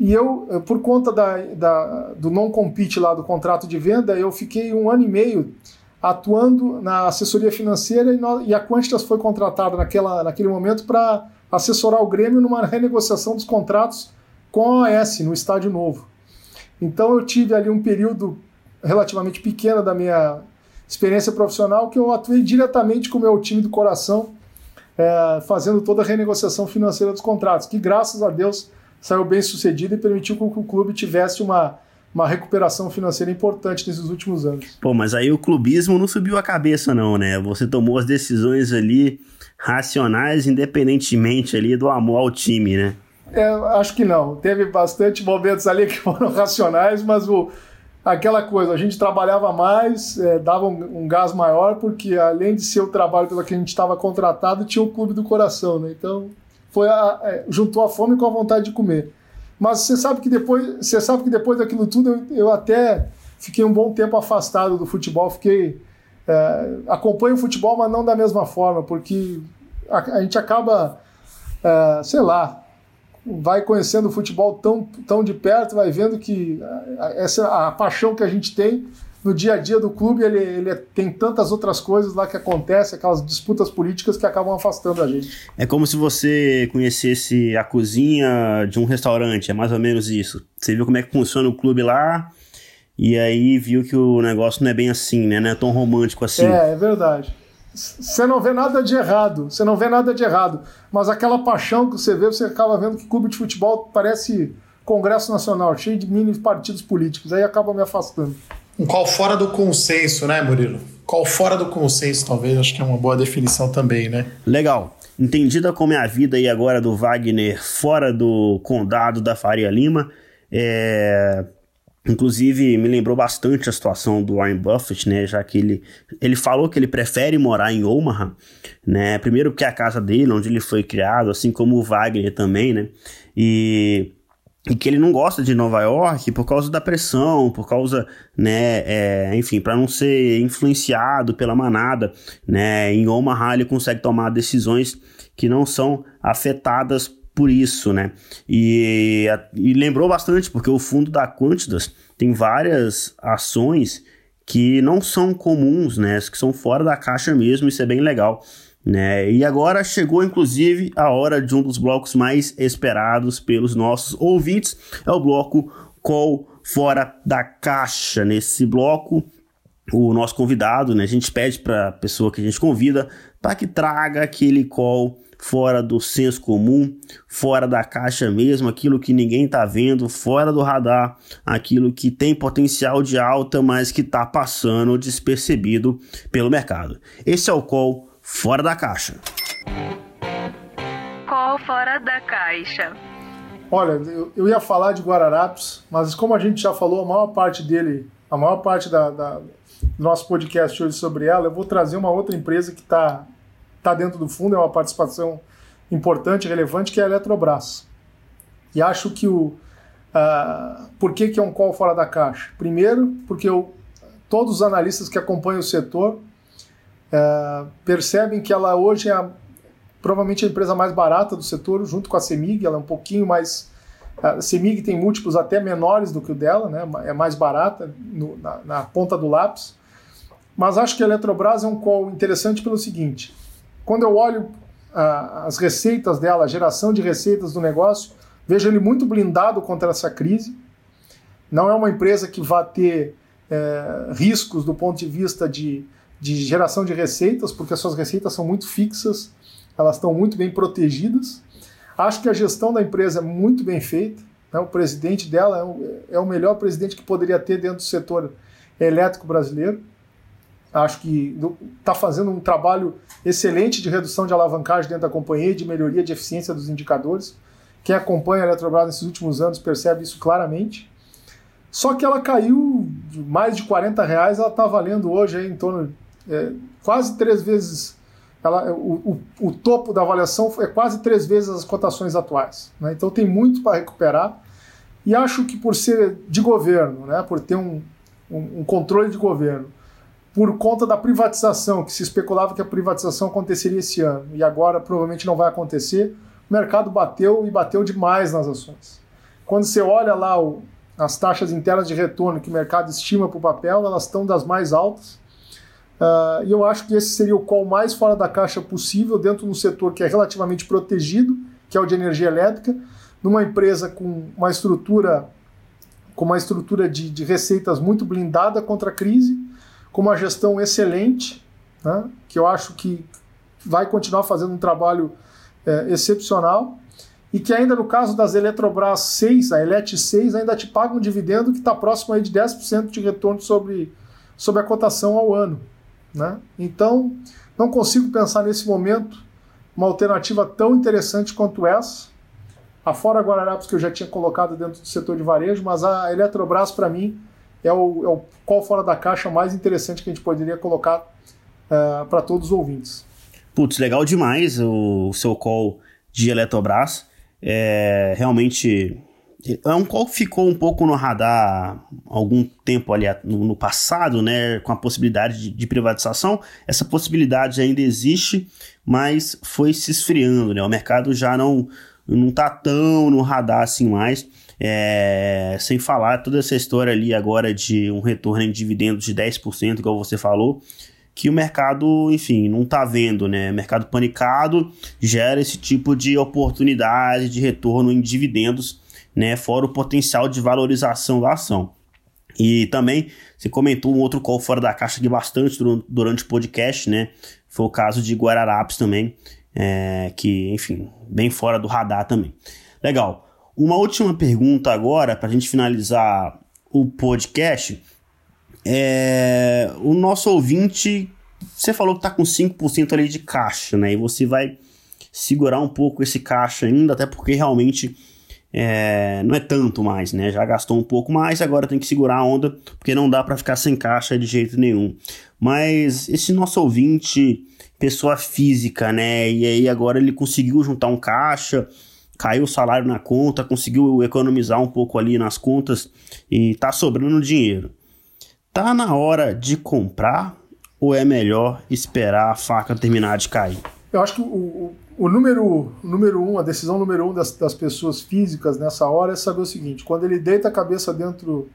E: E eu, por conta da, da, do non-compete lá do contrato de venda, eu fiquei um ano e meio atuando na assessoria financeira e, no, e a Quantitas foi contratada naquela, naquele momento para assessorar o Grêmio numa renegociação dos contratos com a OAS, no Estádio Novo. Então eu tive ali um período relativamente pequeno da minha experiência profissional que eu atuei diretamente com o meu time do coração, é, fazendo toda a renegociação financeira dos contratos, que graças a Deus saiu bem sucedido e permitiu que o clube tivesse uma, uma recuperação financeira importante nesses últimos anos.
C: Pô, mas aí o clubismo não subiu a cabeça não, né? Você tomou as decisões ali racionais, independentemente ali do amor ao time, né?
E: É, acho que não. Teve bastante momentos ali que foram racionais, mas o, aquela coisa, a gente trabalhava mais, é, dava um, um, gás maior, porque além de ser o trabalho pelo que a gente estava contratado, tinha o clube do coração, né? Então foi a, é, juntou a fome com a vontade de comer. Mas você sabe que depois, você sabe que depois daquilo tudo eu, eu até fiquei um bom tempo afastado do futebol, fiquei é, acompanho o futebol, mas não da mesma forma, porque a, a gente acaba, é, sei lá, vai conhecendo o futebol tão, tão de perto, vai vendo que essa a paixão que a gente tem no dia a dia do clube, ele, ele tem tantas outras coisas lá que acontecem, aquelas disputas políticas que acabam afastando a gente.
C: É como se você conhecesse a cozinha de um restaurante, é mais ou menos isso. Você viu como é que funciona o clube lá, e aí viu que o negócio não é bem assim, né? Não é tão romântico assim.
E: É, é verdade. Você não vê nada de errado, você não vê nada de errado, mas aquela paixão que você vê, você acaba vendo que clube de futebol parece Congresso Nacional, cheio de mini partidos políticos, aí acaba me afastando.
D: Um qual fora do consenso, né, Murilo? Qual fora do consenso, talvez, acho que é uma boa definição também, né?
C: Legal. Entendida como é a vida aí agora do Wagner fora do condado da Faria Lima, é... Inclusive, me lembrou bastante a situação do Warren Buffett, né? Já que ele, ele falou que ele prefere morar em Omaha, né? Primeiro porque é a casa dele, onde ele foi criado, assim como o Wagner também, né? E e que ele não gosta de Nova York por causa da pressão, por causa, né, é, enfim, para não ser influenciado pela manada, né, em Omaha ele consegue tomar decisões que não são afetadas por isso, né, e, e lembrou bastante, porque o fundo da Quantitas tem várias ações que não são comuns, né, que são fora da caixa mesmo, isso é bem legal, né? E agora chegou inclusive a hora de um dos blocos mais esperados pelos nossos ouvintes, é o bloco call fora da caixa. Nesse bloco, o nosso convidado, né? A gente pede para a pessoa que a gente convida para que traga aquele call fora do senso comum, fora da caixa mesmo, aquilo que ninguém está vendo, fora do radar, aquilo que tem potencial de alta, mas que está passando despercebido pelo mercado. Esse é o call fora da caixa.
B: Call fora da caixa.
E: Olha, eu, ia falar de Guararapes, mas como a gente já falou, a maior parte dele, a maior parte da, da do nosso podcast hoje sobre ela, eu vou trazer uma outra empresa que está está dentro do fundo, é uma participação importante, relevante, que é a Eletrobras. E acho que o. Uh, por que, que é um call fora da caixa? Primeiro, porque eu, todos os analistas que acompanham o setor uh, percebem que ela hoje é a, provavelmente a empresa mais barata do setor, junto com a Semig, ela é um pouquinho mais. A Semig tem múltiplos até menores do que o dela, né? é mais barata no, na, na ponta do lápis. Mas acho que a Eletrobras é um call interessante pelo seguinte: quando eu olho uh, as receitas dela, a geração de receitas do negócio, vejo ele muito blindado contra essa crise. Não é uma empresa que vai ter é, riscos do ponto de vista de, de geração de receitas, porque as suas receitas são muito fixas, elas estão muito bem protegidas. Acho que a gestão da empresa é muito bem feita. Né? O presidente dela é o, é o melhor presidente que poderia ter dentro do setor elétrico brasileiro. Acho que está fazendo um trabalho excelente de redução de alavancagem dentro da companhia e de melhoria de eficiência dos indicadores. Quem acompanha a Eletrobras nesses últimos anos percebe isso claramente. Só que ela caiu de mais de 40 reais, ela está valendo hoje aí em torno é, quase três vezes. Ela, o, o, o, topo da avaliação é quase três vezes as cotações atuais. Né? Então tem muito para recuperar. E acho que por ser de governo, né, por ter um, um, um controle de governo, por conta da privatização, que se especulava que a privatização aconteceria esse ano e agora provavelmente não vai acontecer, o mercado bateu e bateu demais nas ações. Quando você olha lá o, as taxas internas de retorno que o mercado estima para o papel, elas estão das mais altas. Uh, e eu acho que esse seria o call mais fora da caixa possível dentro de um setor que é relativamente protegido, que é o de energia elétrica, numa empresa com uma estrutura com uma estrutura de, de receitas muito blindada contra a crise com uma gestão excelente, né, que eu acho que vai continuar fazendo um trabalho é, excepcional e que ainda no caso das Eletrobras 6, a Elet 6, ainda te paga um dividendo que está próximo aí de 10% de retorno sobre, sobre a cotação ao ano. Né? Então, não consigo pensar nesse momento uma alternativa tão interessante quanto essa. Afora Guararapes, que eu já tinha colocado dentro do setor de varejo, mas a Eletrobras, para mim, é o, é o qual fora da caixa mais interessante que a gente poderia colocar uh, é, para todos os ouvintes.
C: Putz, legal demais o, o seu call de Eletrobras. É, realmente é um call que ficou um pouco no radar algum tempo ali no, no passado, né, com a possibilidade de, de, privatização. Essa possibilidade ainda existe, mas foi se esfriando, né? O mercado já não não tá tão no radar assim mais. É, sem falar toda essa história ali agora de um retorno em dividendos de 10%, igual você falou, que o mercado, enfim, não está vendo, né? Mercado panicado gera esse tipo de oportunidade de retorno em dividendos, né? Fora o potencial de valorização da ação. E também você comentou um outro call fora da caixa aqui bastante durante o podcast, né? Foi o caso de Guararapes também, é, que, enfim, bem fora do radar também. Legal. Uma última pergunta agora, para a gente finalizar o podcast. É, o nosso ouvinte, você falou que está com 5% ali de caixa, né? E você vai segurar um pouco esse caixa ainda, até porque realmente é, não é tanto mais, né? Já gastou um pouco mais, agora tem que segurar a onda, porque não dá para ficar sem caixa de jeito nenhum. Mas esse nosso ouvinte, pessoa física, né? E aí agora ele conseguiu juntar um caixa caiu o salário na conta, conseguiu economizar um pouco ali nas contas e tá sobrando dinheiro. Tá na hora de comprar ou é melhor esperar a faca terminar de cair?
E: Eu acho que o, o, o número, número um, a decisão número um das, das, pessoas físicas nessa hora é saber o seguinte: quando ele deita a cabeça dentro,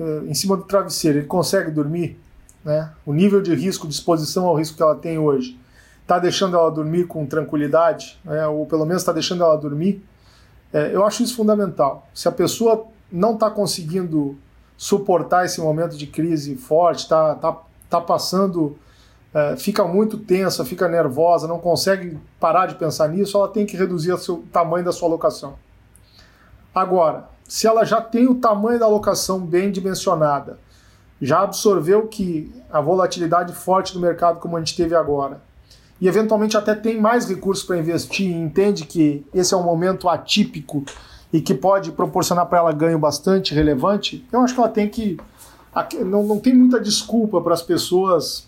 E: eh, em cima do travesseiro, ele consegue dormir? Né? O nível de risco, de exposição ao risco que ela tem hoje, está deixando ela dormir com tranquilidade, né, ou pelo menos está deixando ela dormir, é, eu acho isso fundamental. Se a pessoa não está conseguindo suportar esse momento de crise forte, está tá, tá passando, é, fica muito tensa, fica nervosa, não consegue parar de pensar nisso, ela tem que reduzir o tamanho da sua alocação. Agora, se ela já tem o tamanho da alocação bem dimensionada, já absorveu que a volatilidade forte do mercado como a gente teve agora, e eventualmente até tem mais recursos para investir e entende que esse é um momento atípico e que pode proporcionar para ela ganho bastante relevante, eu acho que ela tem que. Não, não tem muita desculpa para as pessoas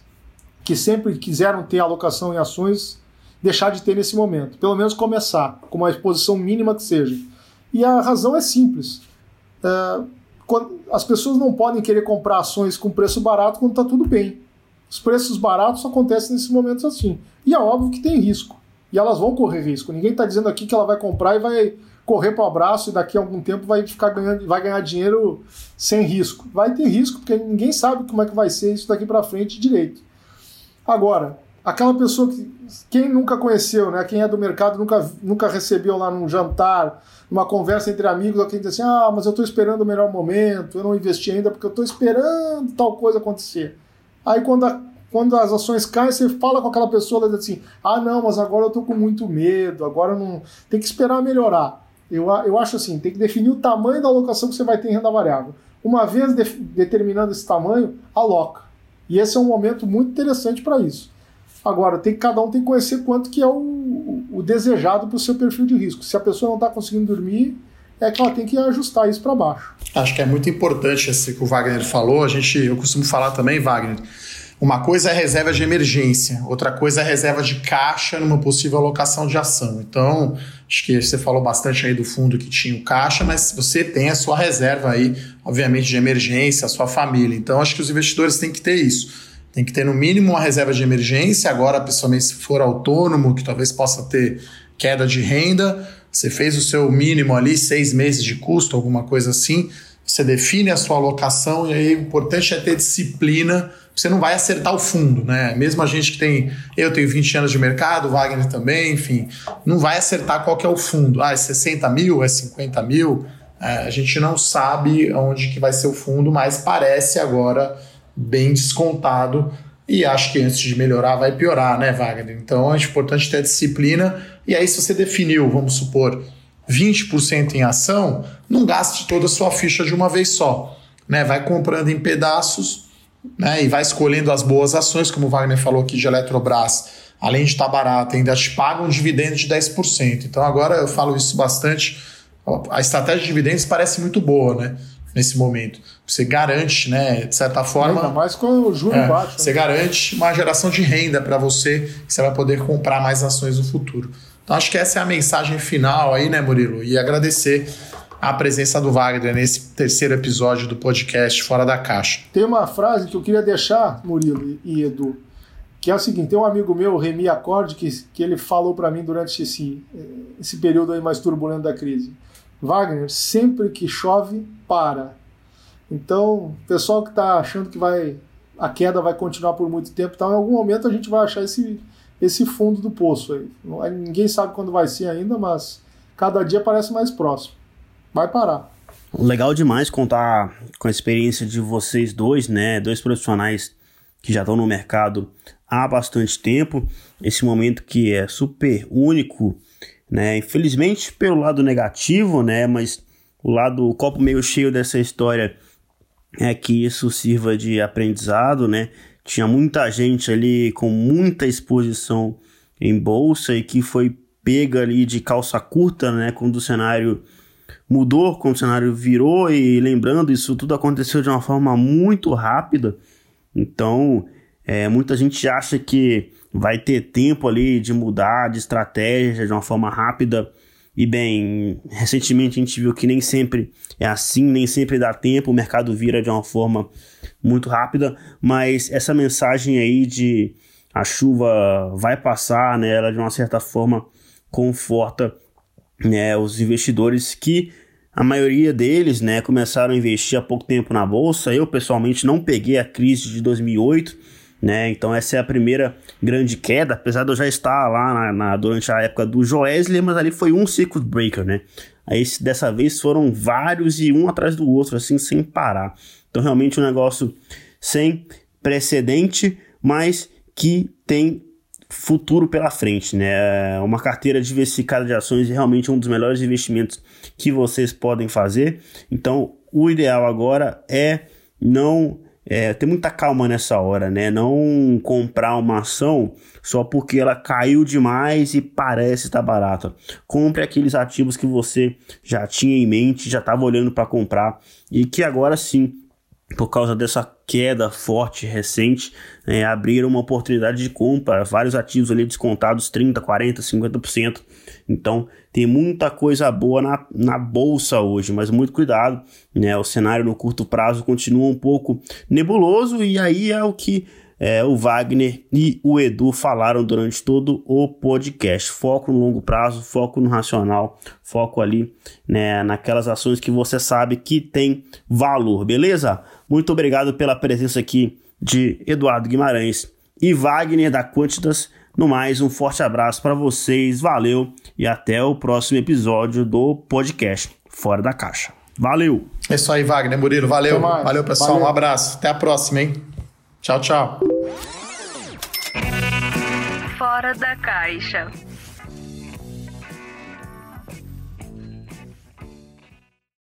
E: que sempre quiseram ter alocação em ações deixar de ter nesse momento. Pelo menos começar, com uma exposição mínima que seja. E a razão é simples. É, as pessoas não podem querer comprar ações com preço barato quando está tudo bem. Os preços baratos acontecem nesses momentos assim. E é óbvio que tem risco. E elas vão correr risco. Ninguém está dizendo aqui que ela vai comprar e vai correr para o abraço e daqui a algum tempo vai ficar ganhando, vai ganhar dinheiro sem risco. Vai ter risco, porque ninguém sabe como é que vai ser isso daqui para frente direito. Agora, aquela pessoa que quem nunca conheceu, né? Quem é do mercado nunca, nunca recebeu lá num jantar, numa conversa entre amigos, alguém diz assim: "Ah, mas eu estou esperando o melhor momento, eu não investi ainda porque eu estou esperando tal coisa acontecer". Aí quando, a, quando as ações caem, você fala com aquela pessoa, ela diz assim: ah, não, mas agora eu estou com muito medo, agora não. Tem que esperar melhorar. Eu, eu acho assim: tem que definir o tamanho da alocação que você vai ter em renda variável. Uma vez de, determinando esse tamanho, aloca. E esse é um momento muito interessante para isso. Agora, tem, cada um tem que conhecer quanto que é o, o, o desejado para o seu perfil de risco. Se a pessoa não está conseguindo dormir, é que ela tem que ajustar isso para baixo.
D: Acho que é muito importante esse que o Wagner falou. A gente, eu costumo falar também, Wagner. Uma coisa é reserva de emergência, outra coisa é reserva de caixa numa possível alocação de ação. Então, acho que você falou bastante aí do fundo que tinha o caixa, mas você tem a sua reserva aí, obviamente, de emergência, a sua família. Então, acho que os investidores têm que ter isso. Tem que ter no mínimo uma reserva de emergência. Agora, principalmente se for autônomo, que talvez possa ter queda de renda, você fez o seu mínimo ali, seis meses de custo, alguma coisa assim. Você define a sua alocação e aí o importante é ter disciplina. Você não vai acertar o fundo, né? Mesmo a gente que tem. Eu tenho 20 anos de mercado, Wagner também, enfim. Não vai acertar qual que é o fundo. Ah, é 60 mil? É 50 mil? É, a gente não sabe onde que vai ser o fundo, mas parece agora bem descontado e acho que antes de melhorar vai piorar, né, Wagner? Então é importante ter disciplina. E aí, se você definiu, vamos supor, 20% em ação, não gaste toda a sua ficha de uma vez só. Né? Vai comprando em pedaços né? e vai escolhendo as boas ações, como o Wagner falou aqui de Eletrobras. Além de estar barata, ainda te paga um dividendo de 10%. Então agora eu falo isso bastante. A estratégia de dividendos parece muito boa, né? nesse momento. Você garante, né, de certa forma.
E: Ainda mais com o juro é, baixo.
D: Você né? garante uma geração de renda para você, que você vai poder comprar mais ações no futuro. Então acho que essa é a mensagem final aí, né, Murilo? E agradecer a presença do Wagner nesse terceiro episódio do podcast Fora da Caixa.
E: Tem uma frase que eu queria deixar, Murilo e Edu, que é o seguinte: tem um amigo meu, Remy Acorde, que, que ele falou para mim durante esse, esse período aí mais turbulento da crise. Wagner, sempre que chove, para. Então, pessoal que está achando que vai a queda vai continuar por muito tempo, então, em algum momento a gente vai achar esse, esse fundo do poço aí. Ninguém sabe quando vai ser ainda, mas cada dia parece mais próximo. Vai parar.
C: Legal demais contar com a experiência de vocês dois, né? Dois profissionais que já estão no mercado há bastante tempo. Esse momento que é super único né? Infelizmente pelo lado negativo, né? Mas o lado o copo meio cheio dessa história é que isso sirva de aprendizado, né? Tinha muita gente ali com muita exposição em bolsa e que foi pega ali de calça curta, né? Quando o cenário mudou, quando o cenário virou e lembrando isso tudo aconteceu de uma forma muito rápida. Então, é, muita gente acha que vai ter tempo ali de mudar de estratégia de uma forma rápida. E bem, recentemente a gente viu que nem sempre é assim, nem sempre dá tempo, o mercado vira de uma forma muito rápida, mas essa mensagem aí de a chuva vai passar, né, ela de uma certa forma conforta né, os investidores que a maioria deles, né, começaram a investir há pouco tempo na bolsa. Eu pessoalmente não peguei a crise de 2008, né? Então essa é a primeira grande queda, apesar de eu já estar lá na, na durante a época do Joesley, mas ali foi um circuit breaker, né? Aí dessa vez foram vários e um atrás do outro, assim, sem parar. Então, realmente um negócio sem precedente, mas que tem futuro pela frente, né? Uma carteira diversificada de ações é realmente um dos melhores investimentos que vocês podem fazer. Então, o ideal agora é não é, ter muita calma nessa hora, né? Não comprar uma ação só porque ela caiu demais e parece estar barata. Compre aqueles ativos que você já tinha em mente, já estava olhando para comprar e que agora sim por causa dessa queda forte recente, né, abriram uma oportunidade de compra, vários ativos ali descontados 30, 40, 50%. Então tem muita coisa boa na, na bolsa hoje, mas muito cuidado, né? O cenário no curto prazo continua um pouco nebuloso e aí é o que é, o Wagner e o Edu falaram durante todo o podcast. Foco no longo prazo, foco no racional, foco ali né, naquelas ações que você sabe que tem valor, beleza? Muito obrigado pela presença aqui de Eduardo Guimarães e Wagner da Quantitas. No mais, um forte abraço para vocês, valeu e até o próximo episódio do podcast Fora da Caixa. Valeu!
D: É isso aí, Wagner Murilo, valeu. Valeu, pessoal. Valeu. Um abraço. Até a próxima, hein? Tchau, tchau.
B: Fora da Caixa.